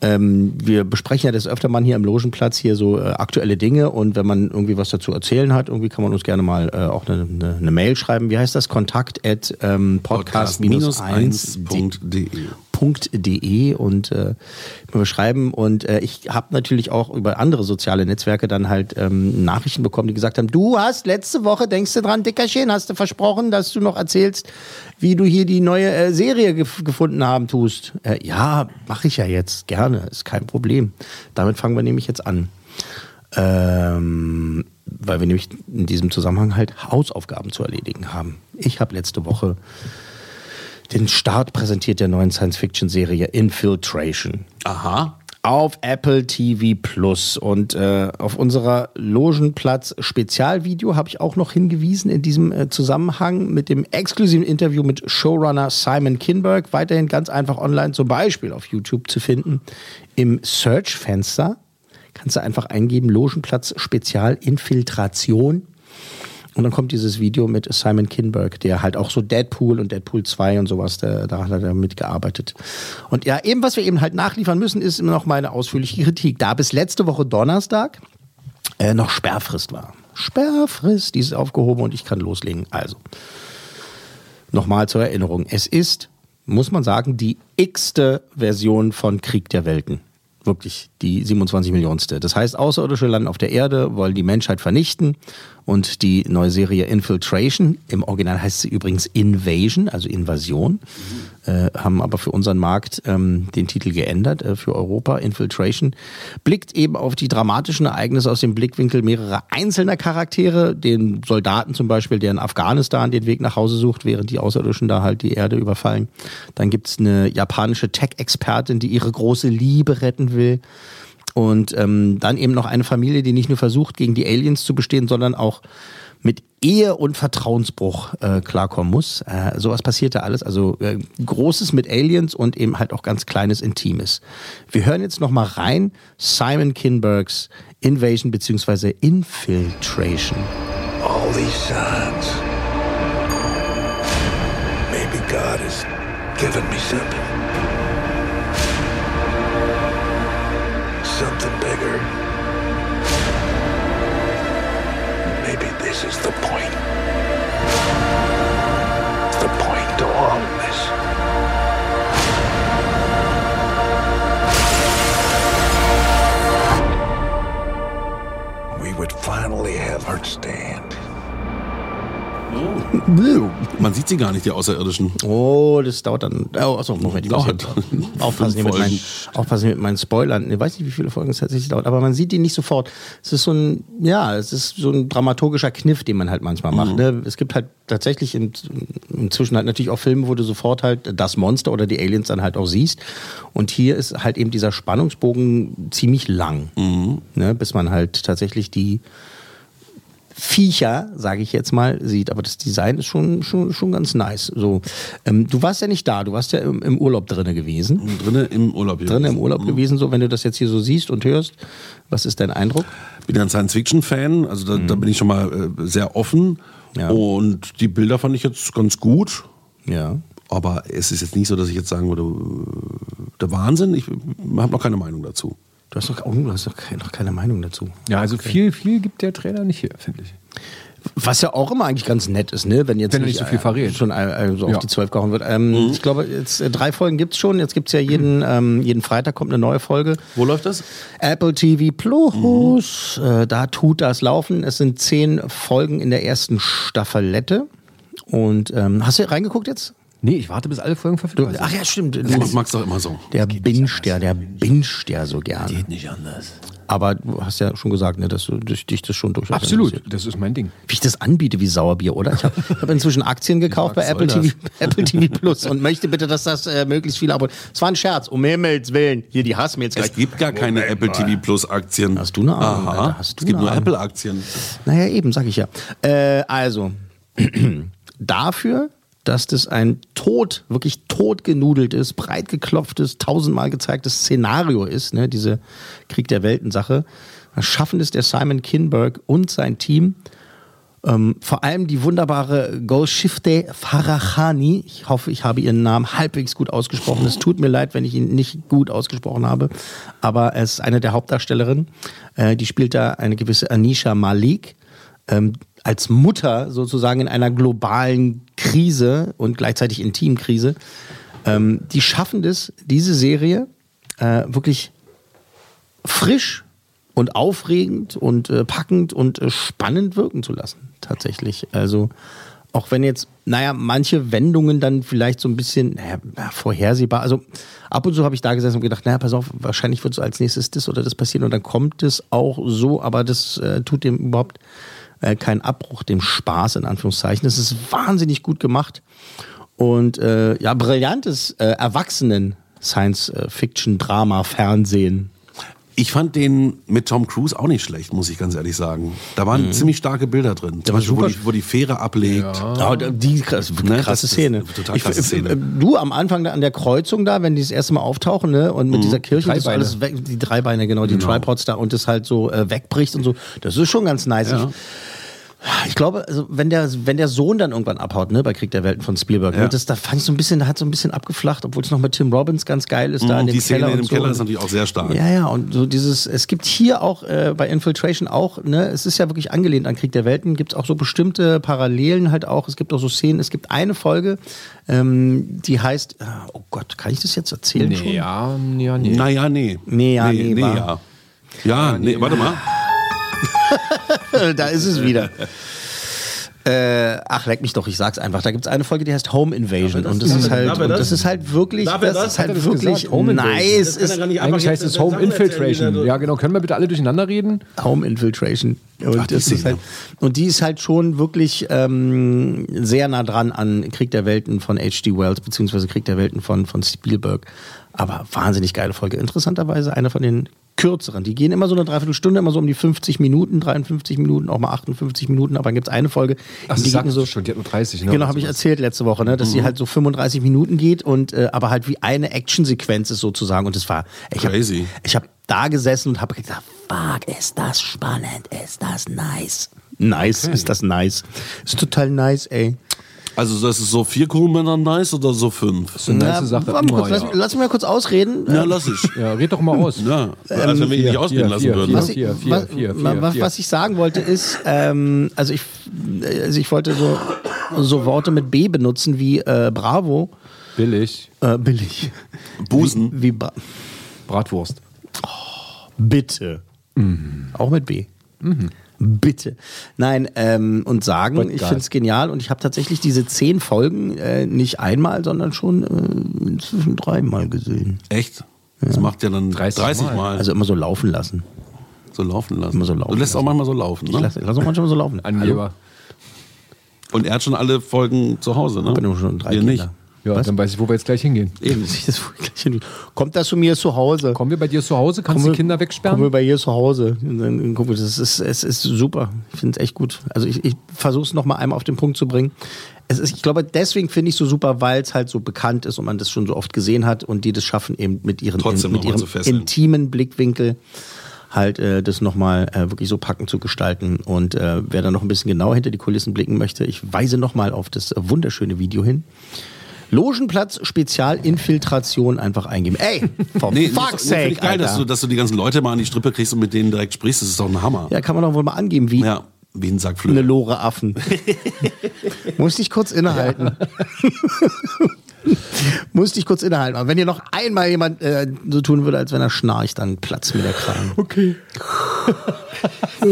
Ähm, wir besprechen ja das öfter mal hier im Logenplatz hier so äh, aktuelle Dinge und wenn man irgendwie was dazu erzählen hat, irgendwie kann man uns gerne mal äh, auch eine, eine, eine Mail schreiben. Wie heißt das? Kontakt at ähm, podcast-1.de .de und äh, wir schreiben und äh, ich habe natürlich auch über andere soziale Netzwerke dann halt ähm, Nachrichten bekommen, die gesagt haben, du hast letzte Woche, denkst du dran, Dickerchen, hast du versprochen, dass du noch erzählst, wie du hier die neue äh, Serie gef gefunden haben tust. Äh, ja, mache ich ja jetzt, gerne, ist kein Problem. Damit fangen wir nämlich jetzt an. Ähm, weil wir nämlich in diesem Zusammenhang halt Hausaufgaben zu erledigen haben. Ich habe letzte Woche den Start präsentiert der neuen Science-Fiction-Serie Infiltration. Aha. Auf Apple TV Plus. Und äh, auf unserer Logenplatz-Spezialvideo habe ich auch noch hingewiesen in diesem äh, Zusammenhang mit dem exklusiven Interview mit Showrunner Simon Kinberg. Weiterhin ganz einfach online, zum Beispiel auf YouTube zu finden. Im Search-Fenster kannst du einfach eingeben: Logenplatz Spezial Infiltration. Und dann kommt dieses Video mit Simon Kinberg, der halt auch so Deadpool und Deadpool 2 und sowas, der, da hat er mitgearbeitet. Und ja, eben, was wir eben halt nachliefern müssen, ist immer noch meine ausführliche Kritik. Da bis letzte Woche Donnerstag äh, noch Sperrfrist war. Sperrfrist, die ist aufgehoben und ich kann loslegen. Also, nochmal zur Erinnerung. Es ist, muss man sagen, die x-te Version von Krieg der Welten. Wirklich die 27 Millionste. Das heißt, Außerirdische landen auf der Erde, wollen die Menschheit vernichten. Und die neue Serie Infiltration, im Original heißt sie übrigens Invasion, also Invasion, äh, haben aber für unseren Markt ähm, den Titel geändert, äh, für Europa. Infiltration blickt eben auf die dramatischen Ereignisse aus dem Blickwinkel mehrerer einzelner Charaktere, den Soldaten zum Beispiel, der in Afghanistan den Weg nach Hause sucht, während die Außerirdischen da halt die Erde überfallen. Dann gibt's eine japanische Tech-Expertin, die ihre große Liebe retten will. Und ähm, dann eben noch eine Familie, die nicht nur versucht, gegen die Aliens zu bestehen, sondern auch mit Ehe und Vertrauensbruch äh, klarkommen muss. Äh, sowas passiert da alles. Also äh, Großes mit Aliens und eben halt auch ganz Kleines, Intimes. Wir hören jetzt noch mal rein. Simon Kinbergs Invasion bzw. Infiltration. All these signs. Maybe God has given me something. Something bigger. Maybe this is the point. The point to all of this. We would finally have our stand. Man sieht sie gar nicht, die Außerirdischen. Oh, das dauert dann. Oh, achso, Moment. Dauert. [LAUGHS] aufpassen, mit meinen, aufpassen mit meinen Spoilern. Ich weiß nicht, wie viele Folgen es tatsächlich dauert, aber man sieht die nicht sofort. Es ist so ein, ja, es ist so ein dramaturgischer Kniff, den man halt manchmal macht. Ne? Es gibt halt tatsächlich in, inzwischen halt natürlich auch Filme, wo du sofort halt das Monster oder die Aliens dann halt auch siehst. Und hier ist halt eben dieser Spannungsbogen ziemlich lang, ne? bis man halt tatsächlich die Viecher, sage ich jetzt mal, sieht. Aber das Design ist schon, schon, schon ganz nice. So, ähm, du warst ja nicht da, du warst ja im, im Urlaub drinne gewesen. Drinnen im Urlaub. Drinnen im Urlaub gewesen, so wenn du das jetzt hier so siehst und hörst. Was ist dein Eindruck? bin ja ein Science-Fiction-Fan, also da, da bin ich schon mal äh, sehr offen. Ja. Und die Bilder fand ich jetzt ganz gut. Ja. Aber es ist jetzt nicht so, dass ich jetzt sagen würde, äh, der Wahnsinn. Ich habe noch keine Meinung dazu. Du hast doch, oh, du hast doch keine, noch keine Meinung dazu. Ja, also viel, viel gibt der Trailer nicht hier, finde ich. Was ja auch immer eigentlich ganz nett ist, ne? Wenn jetzt Wenn nicht so viel verrät. Schon äh, so auf Ja. die zwölf gehauen wird. Ähm, Mhm. Ich glaube, jetzt äh, drei Folgen gibt's schon. Jetzt gibt's ja jeden, ähm, jeden Freitag kommt eine neue Folge. Wo läuft das? Apple TV Plus. Äh, da tut das laufen. Es sind zehn Folgen in der ersten Staffelette. Und ähm, hast du reingeguckt jetzt? Nee, ich warte, bis alle Folgen verfügbar sind. Ach ja, stimmt. Das magst du doch immer so. Der binscht ja, der binscht ja so gern. Geht nicht anders. Aber du hast ja schon gesagt, ne, dass du dich, dich das schon durchaus Absolut, das ist mein Ding. Wie ich das anbiete wie Sauerbier, oder? Ich habe hab inzwischen Aktien gekauft bei Apple TV, [LAUGHS] Apple TV Plus und möchte bitte, dass das äh, möglichst viele abonnieren. Es war ein Scherz, um Himmels Willen. Hier die Hassmails gleich. Es gibt gar keine Apple TV Plus Aktien. Hast du eine Ahnung, Aha. Alter? Hast du es gibt nur? Apple Aktien. Naja, eben, sag ich ja. Äh, also, [CLEARS THROAT] dafür, dass das ein tot, wirklich totgenudeltes, breit geklopftes, tausendmal gezeigtes Szenario ist, ne, diese Krieg der Welten-Sache, schaffen es der Simon Kinberg und sein Team, ähm, vor allem die wunderbare Golshifte Farahani. Ich hoffe, ich habe ihren Namen halbwegs gut ausgesprochen. Es tut mir leid, wenn ich ihn nicht gut ausgesprochen habe. Aber es ist eine der Hauptdarstellerinnen. Äh, die spielt da eine gewisse Anisha Malik. Ähm, als Mutter sozusagen in einer globalen Krise und gleichzeitig Intimkrise. Ähm, die schaffen das, diese Serie äh, wirklich frisch und aufregend und äh, packend und äh, spannend wirken zu lassen, tatsächlich. Also auch wenn jetzt, naja, manche Wendungen dann vielleicht so ein bisschen naja, ja, vorhersehbar, also ab und zu habe ich da gesessen und gedacht, naja, pass auf, wahrscheinlich wird so als nächstes das oder das passieren und dann kommt es auch so, aber das äh, tut dem überhaupt äh, keinen Abbruch, dem Spaß in Anführungszeichen. Es ist wahnsinnig gut gemacht und äh, ja, brillantes äh, Erwachsenen Science-Fiction-Drama-Fernsehen. Ich fand den mit Tom Cruise auch nicht schlecht, muss ich ganz ehrlich sagen. Da waren ziemlich starke Bilder drin. Zum Beispiel, wo die, wo die Fähre ablegt. Ja, die krass, Ne, krasse Szene. total krasse ich- Szene. äh, Du am Anfang an der Kreuzung da, wenn die das erste Mal auftauchen, ne, und mit Mhm. dieser Kirche, das alles weg, die Dreibeine, genau, die Tripods da und das halt so äh, wegbricht und so, das ist schon ganz nice. Ja. Ich, ich glaube, also wenn der, wenn der Sohn dann irgendwann abhaut, ne, bei Krieg der Welten von Spielberg, Ja. ne, das, da fand ich so ein bisschen, da hat so ein bisschen abgeflacht, obwohl es noch mit Tim Robbins ganz geil ist, da in Mhm, dem die Szene Keller in dem so. Keller ist natürlich auch sehr stark. Ja, ja, und so dieses, es gibt hier auch äh, bei Infiltration auch, ne, es ist ja wirklich angelehnt an Krieg der Welten, gibt es auch so bestimmte Parallelen halt auch, es gibt auch so Szenen, es gibt eine Folge, ähm, die heißt, äh, oh Gott, kann ich das jetzt erzählen schon? Nee, ja, ja, nee. Naja, nee. Nee, ja, nee, nee, war- ja. Ja, nee, warte mal. [LAUGHS] [LAUGHS] da ist es wieder. Äh, ach, leck mich doch, ich sag's einfach. Da gibt's eine Folge, die heißt Home Invasion. und das ist halt, und das? das ist halt wirklich, das das? ist halt das wirklich gesagt? Home Invasion. nice. Das Ist Eigentlich heißt es Home Infiltration. da- Ja, genau. Können wir bitte alle durcheinander reden? Home Infiltration. Und, Ach, die das ist halt, und die ist halt schon wirklich ähm, sehr nah dran an Krieg der Welten von H.G. Wells, beziehungsweise Krieg der Welten von, von Spielberg. Aber wahnsinnig geile Folge. Interessanterweise eine von den kürzeren. Die gehen immer so eine Dreiviertelstunde, immer so um die 50 Minuten, 53 Minuten, auch mal 58 Minuten. Aber dann gibt's eine Folge, Ach, die geht so schon. Die hat nur 30. Ne? Genau, habe ich erzählt letzte Woche, ne, dass sie halt so 35 Minuten geht und äh, aber halt wie eine Actionsequenz ist sozusagen und das war ich Crazy. ich habe da gesessen und habe gedacht, fuck, ist das spannend, ist das nice. Nice, ist das nice. Ist total nice, ey. Also das ist so vier Crewmänner nice oder so fünf? Das ist eine nice Sache. warte mal kurz, lass, lass mich mal kurz ausreden. Ja, lass ich. Ja, red doch mal aus. Ja, als wenn wir ihn nicht ausreden lassen vier, würden. was, ich, vier, vier, was, vier, wa- vier, was, was ich sagen wollte ist, ähm, also ich, also ich wollte so, so Worte mit B benutzen wie äh, Bravo, Billig. äh, billig, Busen. wie, wie Bra Bratwurst. Bitte. Auch mit B. Bitte. Nein, ähm, und sagen, But ich finde es genial und ich habe tatsächlich diese zehn Folgen äh, nicht einmal, sondern schon äh, inzwischen dreimal gesehen. Echt? Das macht ja dann 30, 30 Mal. Mal. Also immer so laufen lassen. so laufen lassen. Immer so laufen du lässt auch lassen. manchmal so laufen, Ich ne? lasse lass auch manchmal so laufen. Angeber. Und er hat schon alle Folgen zu Hause, ne? Ich bin schon drei Wir Kinder. nicht. Ja, Was? dann weiß ich, wo wir jetzt gleich hingehen. Eben, [LAUGHS] das ist gleich hin. Kommt das zu mir zu Hause? Kommen wir bei dir zu Hause? Kannst du die Kinder Kommen wir wegsperren? bei ihr zu Hause. Das ist, es ist super. Ich finde es echt gut. Also ich, ich versuche es nochmal einmal auf den Punkt zu bringen. Es ist, ich glaube, deswegen finde ich es so super, weil es halt so bekannt ist und man das schon so oft gesehen hat und die das schaffen eben mit ihren, Trotzdem mit ihrem intimen Blickwinkel halt äh, das nochmal äh, wirklich so packend zu gestalten. Und äh, wer da noch ein bisschen genauer hinter die Kulissen blicken möchte, ich weise nochmal auf das wunderschöne Video hin. Logenplatz Spezialinfiltration einfach eingeben. Ey, [LAUGHS] for Nee, fuck's sake, ich geil, dass du, dass du die ganzen Leute mal an die Strippe kriegst und mit denen direkt sprichst. Das ist doch ein Hammer. Ja, kann man doch wohl mal angeben, wie Ja, wie ein Sack eine. Lore Affen. [LAUGHS] Muss ich kurz innehalten. [LAUGHS] [LAUGHS] Muss ich kurz innehalten. Aber wenn ihr noch einmal jemand äh, so tun würde, als wenn er schnarcht, dann platzt mir der Kragen. Okay. [LAUGHS]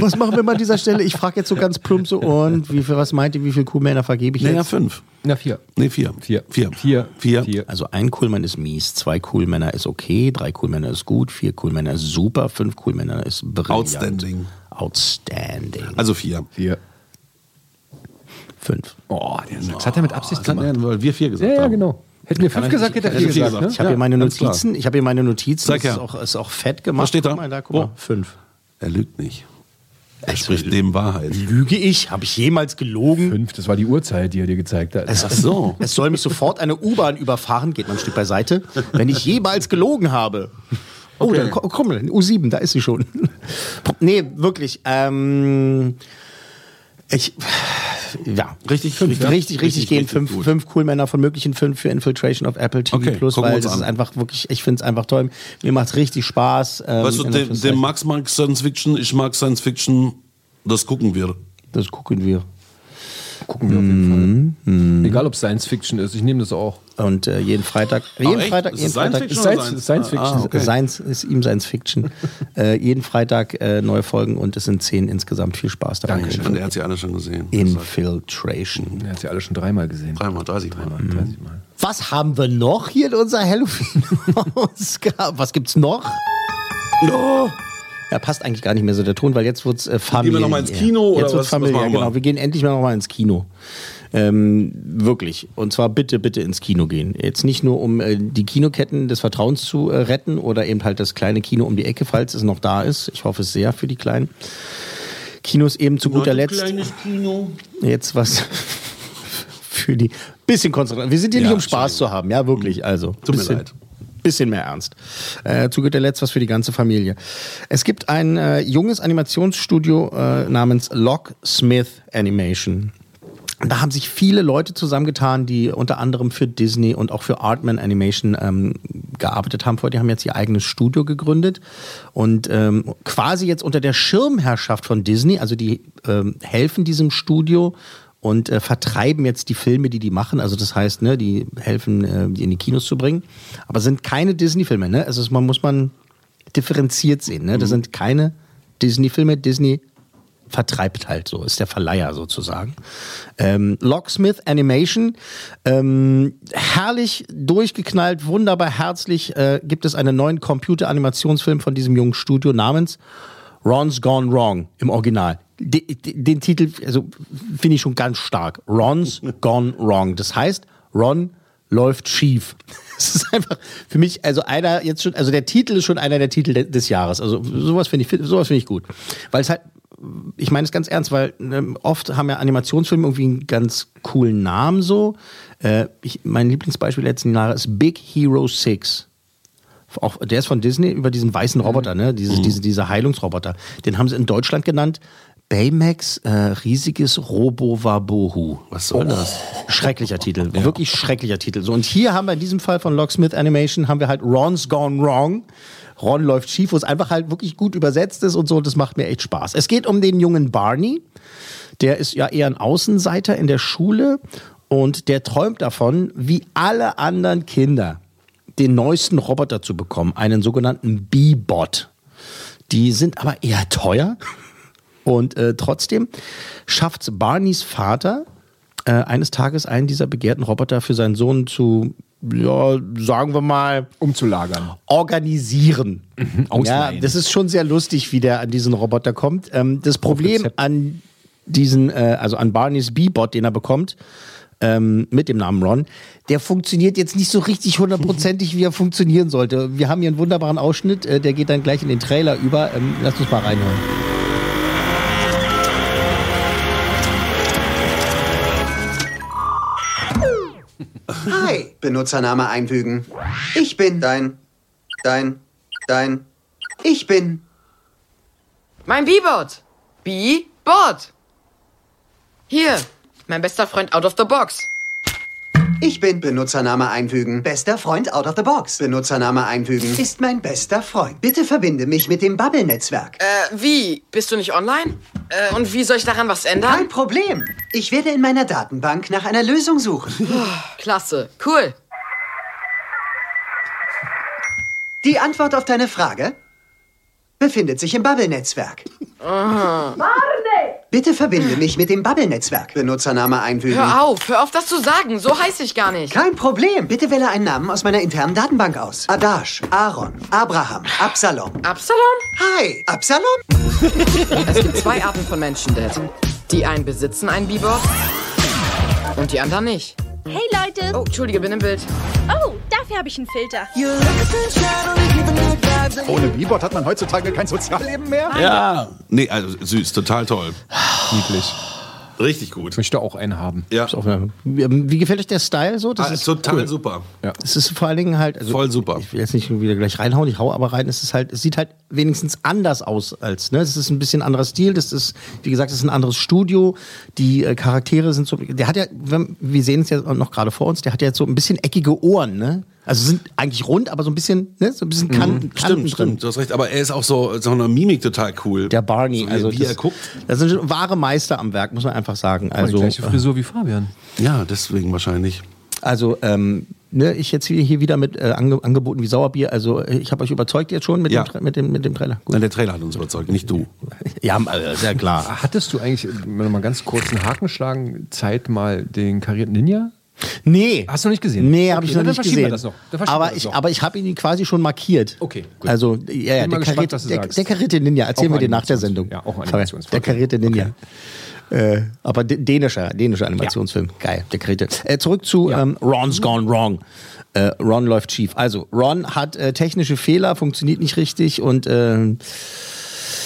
Was machen wir mal an dieser Stelle? Ich frage jetzt so ganz plump so, und wie viel, was meint ihr, wie viel Kuhmänner vergebe ich Naja, jetzt? fünf. Na, vier. Nee, vier. Vier. Vier. Vier. Vier. Vier. Also ein Coolmann ist mies, zwei Coolmänner ist okay, drei Coolmänner ist gut, vier Coolmänner ist super, fünf Coolmänner ist brillant. Outstanding. Outstanding. Also vier. Vier. Fünf. Oh, der Sachs hat er mit Absicht Das hat gemacht. er, weil wir vier gesagt Ja, ja, genau. Hätten wir fünf gesagt, hätte er vier gesagt. Ich ne? habe hier meine. Notizen. Ich habe hier meine Notizen. Zeig das ist auch, ist auch fett gemacht. Was steht da? Guck mal, da guck mal. Fünf. Er lügt nicht. Er spricht neben Wahrheit. Lüge ich? Habe ich jemals gelogen? Fünf, das war die Uhrzeit, die er dir gezeigt hat. Es, Ach so. es soll mich sofort eine U-Bahn überfahren, geht mal ein Stück beiseite, wenn ich jemals gelogen habe. Oh, dann ko- komm, U7, da ist sie schon. [LAUGHS] nee, wirklich. Ähm, ich, ja, Richtig fünf, ja? richtig, richtig, Richtig, gehen. richtig Fünf, gut. fünf Coolmänner von möglichen fünf für Infiltration of Apple TV Okay, Plus, weil das ist einfach wirklich, ich finde es einfach toll. Mir macht es richtig Spaß. ähm, Weißt du, der, der. Max mag Science Fiction, ich mag Science Fiction. Das gucken wir. Das gucken wir. Gucken wir auf jeden Fall. Egal, ob Science Fiction ist, ich nehme das auch. Und äh, jeden Freitag, jeden echt? Freitag, Ist jeden es Science Freitag Fiction Science- Science? Science Fiction. Ah, okay. Science ist ihm Science Fiction. [LAUGHS] äh, jeden Freitag äh, neue Folgen und es sind zehn insgesamt. Viel Spaß dabei. Und er hat sie alle schon gesehen. Infiltration. Er hat sie alle schon dreimal gesehen. Dreimal, 30 Mal. 30 Mal. Was haben wir noch hier in unserer Halloween-Ausgabe? Was gibt's noch? Oh. Ja, passt eigentlich gar nicht mehr so der Ton, weil jetzt wird's äh, familiär. noch mal ins Kino oder jetzt wird's was- familiär, wir? genau. Wir gehen endlich mal noch mal ins Kino. Ähm, wirklich. Und zwar bitte, bitte ins Kino gehen. Jetzt nicht nur, um äh, die Kinoketten des Vertrauens zu äh, retten oder eben halt das kleine Kino um die Ecke, falls es noch da ist. Ich hoffe es sehr für die Kleinen. Kinos eben zu guter Letzt. Kleines Kino. Jetzt was [LAUGHS] für die bisschen konzentriert. Wir sind hier Ja, nicht, um Spaß zu haben, ja, wirklich. Also, Tut mir leid. Bisschen mehr ernst. Äh, zu guter Letzt was für die ganze Familie. Es gibt ein äh, junges Animationsstudio äh, namens Locksmith Animation. Da haben sich viele Leute zusammengetan, die unter anderem für Disney und auch für Artman Animation ähm, gearbeitet haben. Die haben jetzt ihr eigenes Studio gegründet und ähm, quasi jetzt unter der Schirmherrschaft von Disney, also die ähm, helfen diesem Studio und äh, vertreiben jetzt die Filme, die die machen. Also das heißt, ne, die helfen, äh, die in die Kinos zu bringen. Aber sind keine Disney-Filme. Ne? Also man muss man differenziert sehen. Ne? Das sind keine Disney-Filme. Disney vertreibt halt so, ist der Verleiher sozusagen. Ähm, Locksmith Animation, ähm, herrlich durchgeknallt, wunderbar herzlich, äh, gibt es einen neuen Computer-Animationsfilm von diesem jungen Studio namens Ron's Gone Wrong im Original. De, de, den Titel, also finde ich schon ganz stark. Ron's Gone Wrong. Das heißt, Ron läuft schief. [LAUGHS] Es ist einfach für mich, also einer jetzt schon, also der Titel ist schon einer der Titel de, des Jahres. Also sowas finde ich, sowas finde ich gut, weil es halt, ich meine es ganz ernst, weil ähm, oft haben ja Animationsfilme irgendwie einen ganz coolen Namen so. Äh, ich, mein Lieblingsbeispiel letzten Jahre ist Big Hero 6 auch, der ist von Disney über diesen weißen Roboter, ne? Dieses, diese, dieser Heilungsroboter. Den haben sie in Deutschland genannt. Baymax, äh, riesiges Robo-Wabohu. Was soll das? Schrecklicher Titel, wirklich schrecklicher Titel. So, und hier haben wir in diesem Fall von Locksmith Animation haben wir halt Ron's Gone Wrong. Ron läuft schief, wo es einfach halt wirklich gut übersetzt ist und so. Das macht mir echt Spaß. Es geht um den jungen Barney. Der ist ja eher ein Außenseiter in der Schule und der träumt davon, wie alle anderen Kinder, den neuesten Roboter zu bekommen, einen sogenannten B-Bot. Die sind aber eher teuer und äh, trotzdem schafft Barneys Vater äh, eines Tages einen dieser begehrten Roboter für seinen Sohn zu, ja, sagen wir mal, Umzulagern. organisieren. ja, ausleihen. das ist schon sehr lustig, wie der an diesen Roboter kommt. Ähm, das Problem an diesen, äh, also an Barneys B-Bot, den er bekommt, ähm, mit dem Namen Ron, der funktioniert jetzt nicht so richtig hundertprozentig, wie er funktionieren sollte. Wir haben hier einen wunderbaren Ausschnitt, äh, der geht dann gleich in den Trailer über. Ähm, lass uns mal reinhören. Hi, Benutzername einfügen. Ich bin dein, dein, dein, Ich bin. Mein B-Bot. B-Bot. Hier, mein bester Freund out of the box. Ich bin Benutzername einfügen. Bester Freund out of the box. Benutzername einfügen. Ist mein bester Freund. Bitte verbinde mich mit dem Bubble-Netzwerk. Äh, wie? Bist du nicht online? Äh, und wie soll ich daran was ändern? Kein Problem. Ich werde in meiner Datenbank nach einer Lösung suchen. [LAUGHS] Klasse. Cool. Die Antwort auf deine Frage befindet sich im Bubble-Netzwerk. Aha. Bitte verbinde mich mit dem Bubble-Netzwerk. Benutzername einfügen. Hör auf, hör auf das zu sagen. So heiße ich gar nicht. Kein Problem. Bitte wähle einen Namen aus meiner internen Datenbank aus. Adash, Aaron, Abraham, Absalom. Absalom? Hi, Absalom? [LAUGHS] Es gibt zwei Arten von Menschen, Dad. Die einen besitzen einen B-Bot und die anderen nicht. Hey Leute! Oh, Entschuldige, bin im Bild. Oh, dafür habe ich einen Filter. Ohne Bebot hat man heutzutage kein Sozialleben mehr? Ja. Nee, also süß, total toll. Niedlich. Richtig gut. Ich möchte auch einen haben. Ja. Wie, wie gefällt euch der Style so? Das Ah, ist total cool. super. Ja. Es ist vor allen Dingen halt. Also Voll super. Ich will jetzt nicht wieder gleich reinhauen, ich hau aber rein. Es ist halt, es sieht halt wenigstens anders aus als, ne? Es ist ein bisschen anderer Stil. Das ist, wie gesagt, es ist ein anderes Studio. Die äh, Charaktere sind so. Der hat ja, wenn, wir sehen es ja noch gerade vor uns, der hat ja jetzt so ein bisschen eckige Ohren, ne? Also sind eigentlich rund, aber so ein bisschen, ne? So ein bisschen Kanten, Kanten Mhm. Stimmt, drin. stimmt, du hast recht. Aber er ist auch so, so eine Mimik total cool. Der Barney, So wie, also wie das, er guckt. Das sind wahre Meister am Werk, muss man einfach sagen. Also, Also, die gleiche Frisur wie Fabian. Ja, deswegen wahrscheinlich. Also, ähm, ne, ich jetzt hier, wieder mit äh, ange Angeboten wie Sauerbier. Also, äh, ich habe euch überzeugt jetzt schon mit, Ja. dem, mit, dem, mit dem Trailer. Gut. Nein, der Trailer hat uns überzeugt, nicht du. [LAUGHS] Ja, äh, sehr klar. Hattest du eigentlich, wenn wir mal ganz kurz einen Haken schlagen, Zeit mal den karierten Ninja? Nee. Hast du noch nicht gesehen? Nee, habe Okay, ich noch nicht gesehen. aber, ich, aber ich habe ihn quasi schon markiert. Okay, gut. Also, ja, ja, der, gespannt, du der, der karierte Ninja. Erzählen wir dir nach der. Sendung. Ja, auch Animationsfilm. Der karierte Ninja. Äh, aber dänischer, dänischer Animationsfilm. Geil, der karierte. Äh, zurück zu ähm, Ron's Gone Wrong. Äh, Ron läuft schief. Also, Ron hat äh, technische Fehler, funktioniert nicht richtig und äh,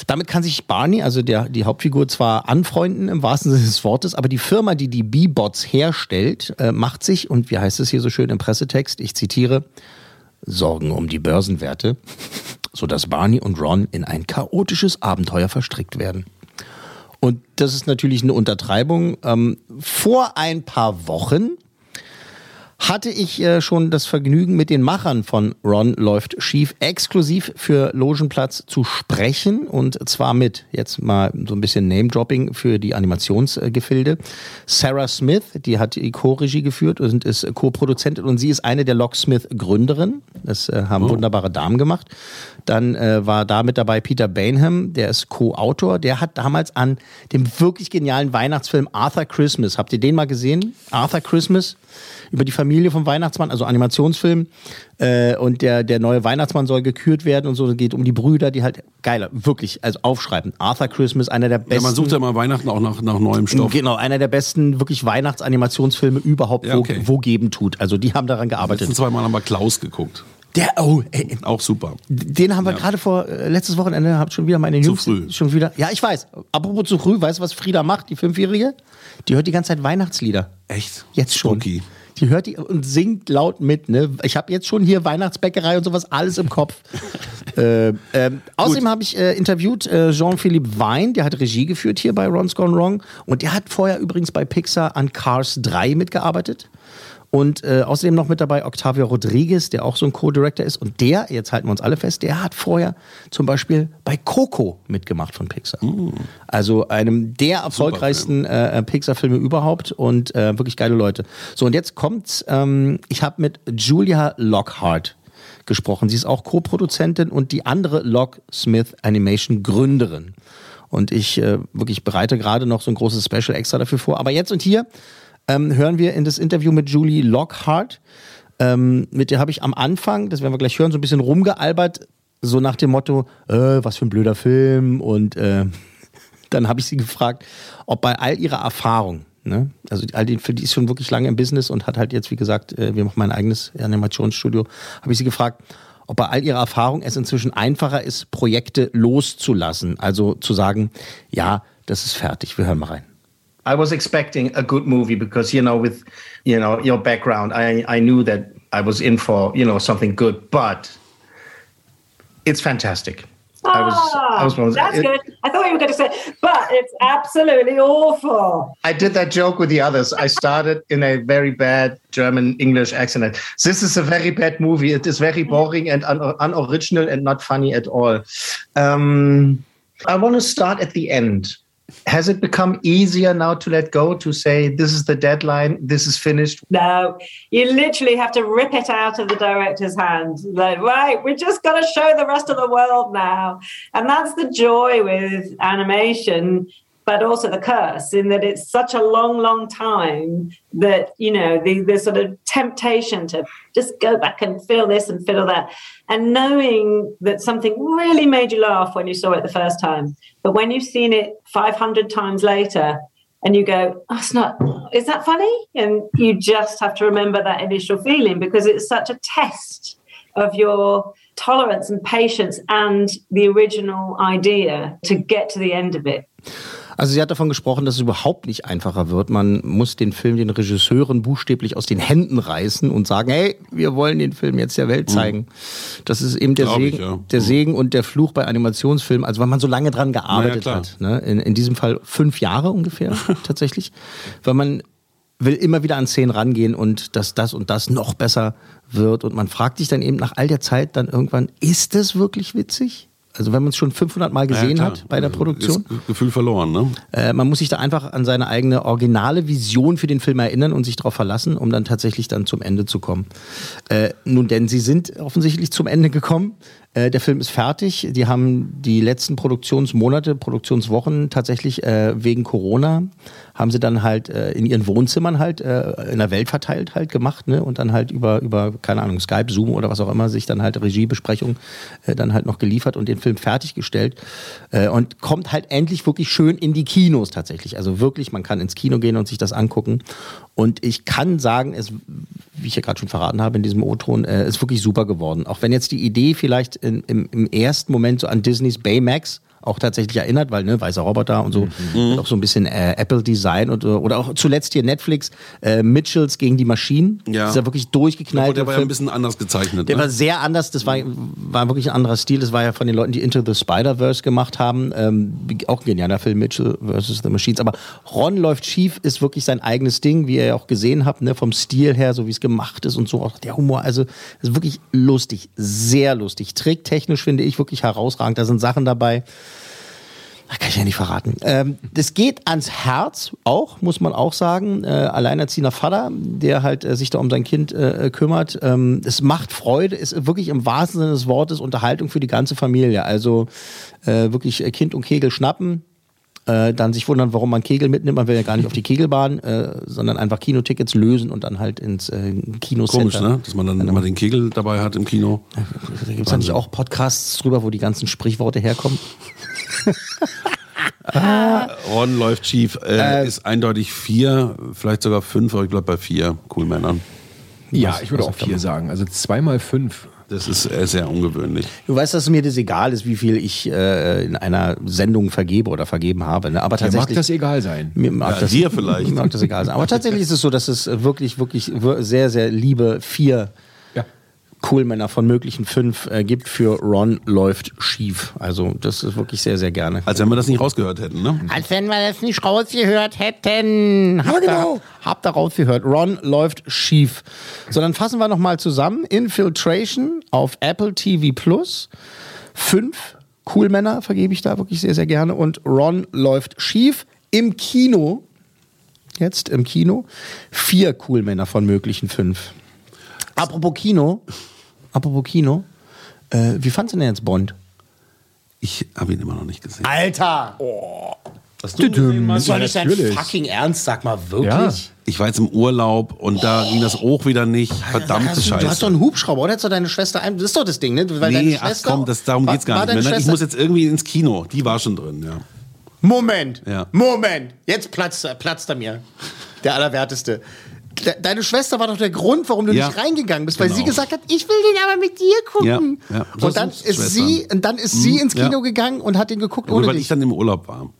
damit kann sich Barney, also der, die Hauptfigur, zwar anfreunden im wahrsten Sinne des Wortes, aber die Firma, die die B-Bots herstellt, äh, macht sich, und wie heißt es hier so schön im Pressetext, ich zitiere, Sorgen um die Börsenwerte, [LAUGHS] sodass Barney und Ron in ein chaotisches Abenteuer verstrickt werden. Und das ist natürlich eine Untertreibung. Ähm, vor ein paar Wochen hatte ich äh, schon das Vergnügen, mit den Machern von Ron läuft schief exklusiv für Logenplatz zu sprechen und zwar mit jetzt mal so ein bisschen Name-Dropping für die Animationsgefilde. Sarah Smith, die hat die Co-Regie geführt und ist Co-Produzentin und sie ist eine der Locksmith-Gründerinnen. Das äh, haben wunderbare Damen gemacht. Dann äh, war da mit dabei Peter Bainham, der ist Co-Autor. Der hat damals an dem wirklich genialen Weihnachtsfilm Arthur Christmas, habt ihr den mal gesehen? Arthur Christmas? Über die Familie vom Weihnachtsmann, also Animationsfilm. Äh, und der, der neue Weihnachtsmann soll gekürt werden und so. Es geht um die Brüder, die halt, geiler, wirklich, also aufschreiben. Arthur Christmas, einer der besten. Ja, man sucht ja mal Weihnachten auch nach, nach neuem Stoff. Genau, einer der besten wirklich Weihnachtsanimationsfilme überhaupt, Ja, wo, okay. wo geben tut. Also die haben daran gearbeitet. letzten zwei Mal haben wir Klaus geguckt. Der, oh, ey, Auch super. den haben wir gerade vor äh, letztes Wochenende habt schon wieder meine Zu Jungs früh. schon wieder. Ja, ich weiß. Apropos zu früh, weißt du, was Frieda macht, die Fünfjährige? Die hört die ganze Zeit Weihnachtslieder. Echt? Jetzt schon. Spooky. Die hört die und singt laut mit. Ne? Ich habe jetzt schon hier Weihnachtsbäckerei und sowas alles im Kopf. [LAUGHS] äh, ähm, außerdem habe ich äh, interviewt äh, Jean-Philippe Wein, der hat Regie geführt hier bei Ron's Gone Wrong. Und der hat vorher übrigens bei Pixar an Cars 3 mitgearbeitet. Und äh, außerdem noch mit dabei Octavio Rodriguez, der auch so ein Co-Director ist. Und der, jetzt halten wir uns alle fest, der hat vorher zum Beispiel bei Coco mitgemacht von Pixar. Also einem der erfolgreichsten äh, Pixar-Filme überhaupt und äh, wirklich geile Leute. So, und jetzt kommt's. Ähm, ich habe mit Julia Lockhart gesprochen. Sie ist auch Co-Produzentin und die andere Locksmith Animation Gründerin. Und ich äh, wirklich bereite gerade noch so ein großes Special extra dafür vor. Aber jetzt und hier ähm, hören wir in das Interview mit Julie Lockhart. Ähm, mit der habe ich am Anfang, das werden wir gleich hören, so ein bisschen rumgealbert, so nach dem Motto, äh, was für ein blöder Film. Und äh, [LAUGHS] dann habe ich sie gefragt, ob bei all ihrer Erfahrung, ne, also all die, für die ist schon wirklich lange im Business und hat halt jetzt, wie gesagt, äh, wir machen mein eigenes Animationsstudio, habe ich sie gefragt, ob bei all ihrer Erfahrung es inzwischen einfacher ist, Projekte loszulassen. Also zu sagen, ja, das ist fertig, wir hören mal rein. I was expecting a good movie because you know with you know your background I I knew that I was in for you know something good but it's fantastic I was, I was wrong. that's It- good. I thought you were going to say, but it's absolutely awful. I did that joke with the others. I started in a very bad German English accent. This is a very bad movie. It is very boring and un- unoriginal and not funny at all. Um, I want to start at the end. Has it become easier now to let go, to say, this is the deadline, this is finished? No, you literally have to rip it out of the director's hand. Like, right, we just got to show the rest of the world now. And that's the joy with animation, but also the curse in that it's such a long, long time that, you know, the, the sort of temptation to just go back and feel this and feel that. And knowing that something really made you laugh when you saw it the first time, but when you've seen it 500 times later, and you go, oh, it's not, is that funny? And you just have to remember that initial feeling because it's such a test of your tolerance and patience and the original idea to get to the end of it. Also sie hat davon gesprochen, dass es überhaupt nicht einfacher wird. Man muss den Film den Regisseuren buchstäblich aus den Händen reißen und sagen, hey, wir wollen den Film jetzt der Welt zeigen. Das ist eben der Glaub ich, Segen, ja. der Segen und der Fluch bei Animationsfilmen. Also weil man so lange dran gearbeitet klar. hat. Ne? In, in diesem Fall fünf Jahre ungefähr [LAUGHS] tatsächlich. Weil man will immer wieder an Szenen rangehen und dass das und das noch besser wird. Und man fragt sich dann eben nach all der Zeit dann irgendwann, ist es wirklich witzig? Also wenn man es schon 500 Mal gesehen Ja, hat bei der Also, Produktion. Das Gefühl verloren, ne? Äh, man muss sich da einfach an seine eigene originale Vision für den Film erinnern und sich darauf verlassen, um dann tatsächlich dann zum Ende zu kommen. Äh, nun denn, sie sind offensichtlich zum Ende gekommen. Äh, der Film ist fertig. Die haben die letzten Produktionsmonate, Produktionswochen tatsächlich äh, wegen Corona haben sie dann halt äh, in ihren Wohnzimmern halt äh, in der Welt verteilt halt gemacht, ne? Und dann halt über über keine Ahnung Skype, Zoom oder was auch immer sich dann halt Regiebesprechung äh, dann halt noch geliefert und den Film fertiggestellt und kommt halt endlich wirklich schön in die Kinos tatsächlich. Also wirklich, man kann ins Kino gehen und sich das angucken. Und ich kann sagen, es, wie ich ja gerade schon verraten habe in diesem O-Ton, ist wirklich super geworden. Auch wenn jetzt die Idee vielleicht im, im ersten Moment so an Disneys Baymax auch tatsächlich erinnert, weil ne, weißer Roboter und so, Mhm. und auch so ein bisschen äh, Apple-Design und, oder auch zuletzt hier Netflix, äh, Mitchells gegen die Maschinen. Ja. Das ist ja wirklich durchgeknallt. Der war ja ein bisschen anders gezeichnet. Der ne? war sehr anders, das war, war wirklich ein anderer Stil. Das war ja von den Leuten, die Into the Spider-Verse gemacht haben. Ähm, auch ein genialer Film, Mitchell vs. The Machines. Aber Ron läuft schief, ist wirklich sein eigenes Ding, wie ihr ja auch gesehen habt, ne? vom Stil her, so wie es gemacht ist und so. Auch der Humor, also ist wirklich lustig, sehr lustig. Tricktechnisch finde ich wirklich herausragend. Da sind Sachen dabei. Ach, kann ich ja nicht verraten. Ähm, das geht ans Herz auch, muss man auch sagen. Äh, alleinerziehender Vater, der halt äh, sich da um sein Kind äh, kümmert. Ähm, es macht Freude, ist wirklich im wahrsten Sinne des Wortes Unterhaltung für die ganze Familie. Also wirklich Kind und Kegel schnappen. Dann sich wundern, warum man Kegel mitnimmt. Man will ja gar nicht auf die Kegelbahn, sondern einfach Kinotickets lösen und dann halt ins äh, Kinocenter. Komisch, ne? Dass man dann immer den Kegel dabei hat im Kino. Da gibt es ja nicht auch Podcasts drüber, wo die ganzen Sprichworte herkommen. [LAUGHS] Ron läuft schief. Äh, ist eindeutig vier, vielleicht sogar fünf, aber ich bleib bei vier. Cool Männern. Ja, Was- ich würde auch er vier sagen. Also zweimal fünf. Das ist äh, sehr ungewöhnlich. Du weißt, dass mir das egal ist, wie viel ich äh, in einer Sendung vergebe oder vergeben habe. Ne? Aber Dir mag tatsächlich. das egal sein. Mir mag, Ja, das, dir vielleicht. [LAUGHS] Mir mag das egal sein. Aber tatsächlich ist es so, dass es wirklich, wirklich wir- sehr, sehr liebe vier. Coolmänner von möglichen fünf äh, gibt für Ron läuft schief. Also das ist wirklich sehr, sehr gerne. Als wenn wir das nicht rausgehört hätten, ne? Als wenn wir das nicht rausgehört hätten. Habt ihr, habt ihr rausgehört. Ron läuft schief. So, dann fassen wir nochmal zusammen. Infiltration auf Apple TV Plus. Fünf Coolmänner vergebe ich da wirklich sehr, sehr gerne. Und Ron läuft schief im Kino. Jetzt im Kino. Vier Coolmänner von möglichen fünf. Apropos Kino. Apropos Kino. Äh, wie fandst du denn jetzt Bond? Ich habe ihn immer noch nicht gesehen. Alter! Was du gesehen? Das war nicht dein fucking Ernst, sag mal wirklich. Ja. Ich war jetzt im Urlaub und da ging das auch wieder nicht. Verdammte du, Scheiße. Du hast doch einen Hubschrauber, oder? Hättest du deine Schwester ein. Das ist doch das Ding, ne? Weil deine nee, ach komm, das, darum war- geht's gar nicht mehr. ne? Ich Schwester- muss jetzt irgendwie ins Kino. Die war schon drin, ja. Moment, Ja. Moment. Jetzt platzt, platzt er mir. Der Allerwerteste. De deine Schwester war doch der Grund, warum du Ja. nicht reingegangen bist, weil Genau. sie gesagt hat, ich will den aber mit dir gucken. Ja, ja. Und dann ist Schwestern. sie, und dann ist sie Mhm, ins Kino ja. gegangen und hat den geguckt Nur ohne weil ich dich. dann im Urlaub war.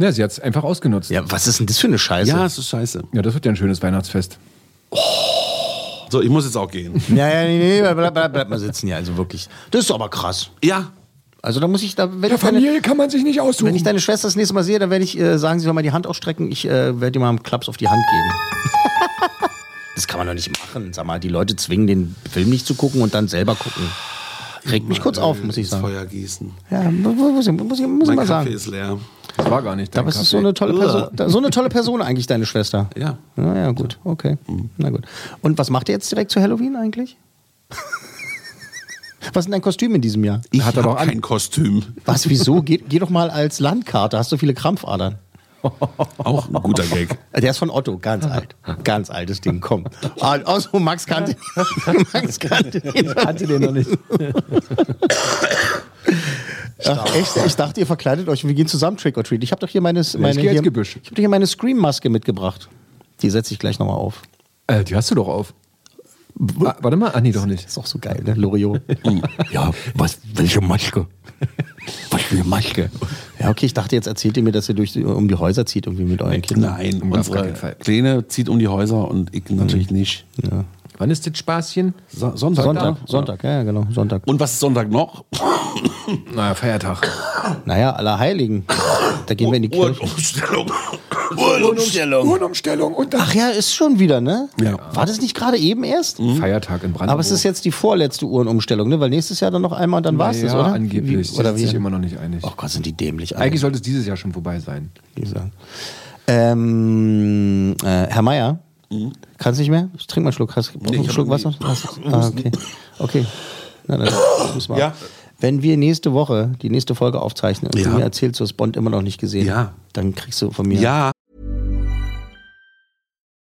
Ja, sie hat es einfach ausgenutzt. Ja, was ist denn das für eine Scheiße? Ja, es ist scheiße. Ja, das wird ja ein schönes Weihnachtsfest. So, ich muss jetzt auch gehen. Ja, ja, nee, nee, bleib, bleib, bleib mal sitzen hier, also wirklich. Das ist aber krass. Ja, Also da muss ich, da wenn Der ich deine, Familie kann man sich nicht aussuchen. wenn ich deine Schwester das nächste Mal sehe, dann werde ich äh, sagen, sie soll mal die Hand ausstrecken. Ich äh, werde dir mal einen Klaps auf die Hand geben. [LAUGHS] das kann man doch nicht machen. Sag mal, die Leute zwingen den Film nicht zu gucken und dann selber gucken. Regt mich kurz auf, muss ich sagen. Feuer gießen. Ja, muss ich, muss ich, muss ich mein mal Kaffee sagen. ist leer. Das war gar nicht dein Aber es ist Kaffee. so eine tolle Person, so eine tolle Person eigentlich, deine Schwester. Ja. Ja, ja, gut, okay. Na gut. Und was macht ihr jetzt direkt zu Halloween eigentlich? Was ist denn dein Kostüm in diesem Jahr? Ich habe kein Kostüm. Was, wieso? Geh, geh doch mal als Landkarte, hast du viele Krampfadern. Auch ein guter Gag. Der ist von Otto, ganz alt. Ganz altes Ding, komm. Also Max kannte, [LAUGHS] Max kannte den. Kannte den noch nicht. Ach, echt? Ich dachte, ihr verkleidet euch und wir gehen zusammen Trick or Treat. Ich habe doch hier meine, meine, hier, ich hab doch hier meine Scream-Maske mitgebracht. Die setze ich gleich nochmal auf. Äh, die hast du doch auf. Ah, warte mal, ah nee, doch nicht. Ist auch so geil, ne? Loriot. ja, was, welche Maske? Was für eine Maske? Ja, okay, ich dachte, jetzt erzählt ihr mir, dass ihr durch die, um die Häuser zieht, irgendwie mit euren Kindern. Nein, Um gar unsere keinen Fall. Kleine zieht um die Häuser und ich natürlich nicht. Ja. Wann ist das Spaßchen? So, Sonntag. Sonntag, Sonntag, ja, ja, genau, Sonntag. Und was ist Sonntag noch? Naja, Feiertag. Naja, Allerheiligen. Da gehen wir in die Kirche. Umstellung. Uhrenumstellung. Uhrenumstellung und dann Ach ja, ist schon wieder, ne? Ja. War das nicht gerade eben erst? Feiertag in Brandenburg. Aber es ist jetzt die vorletzte Uhrenumstellung, ne? Weil nächstes Jahr dann noch einmal und dann war es das, ja, oder? angeblich. Wie, oder Sind sich immer noch nicht einig. Oh Gott, sind die dämlich. alle. Eigentlich sollte es dieses Jahr schon vorbei sein. Ähm, äh, Herr Meier, kannst nicht mehr? Trink mal einen Schluck. Hast, Nee, einen Schluck Wasser? [LAUGHS] ah, okay. Okay. Na, dann müssen wir. Ja. Wenn wir nächste Woche die nächste Folge aufzeichnen und Ja. du mir erzählst, du hast Bond immer noch nicht gesehen, Ja. dann kriegst du von mir. Ja.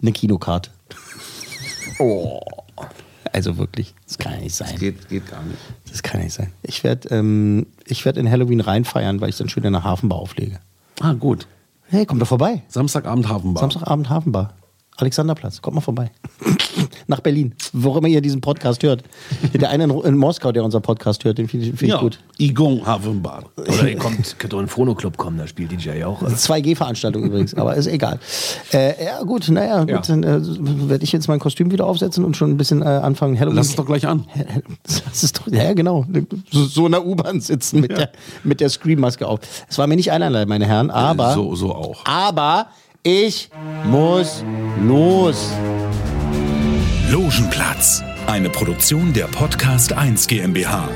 Eine Kinokarte. Oh. Also wirklich, das kann ja nicht sein. Geht, geht gar nicht. Das kann nicht sein. Ich werde ähm, ich werd in Halloween reinfeiern, weil ich dann schön in der Hafenbar auflege. Ah, gut. Hey, komm doch vorbei. Samstagabend Hafenbar. Samstagabend Hafenbar. Alexanderplatz, kommt mal vorbei. Nach Berlin, wo immer ihr diesen Podcast hört. [LAUGHS] Der eine in, in Moskau, der unseren Podcast hört, den finde ich, find ich ja. gut. Igon Hafenbar. Oder ihr kommt, könnt doch in den Phono-Club kommen, da spielt DJ auch. Das ist eine 2G-Veranstaltung übrigens, aber ist egal. Äh, ja, gut, naja, gut, Ja. dann äh, werde ich jetzt mein Kostüm wieder aufsetzen und schon ein bisschen äh, anfangen. Halloween. Lass es doch gleich an. Das ist doch, ja genau, so, so in der U-Bahn sitzen mit der, mit der Scream-Maske auf. Es war mir nicht einerlei, meine Herren, aber, So, so auch. aber ich muss los. Logenplatz, eine Produktion der Podcast 1 GmbH.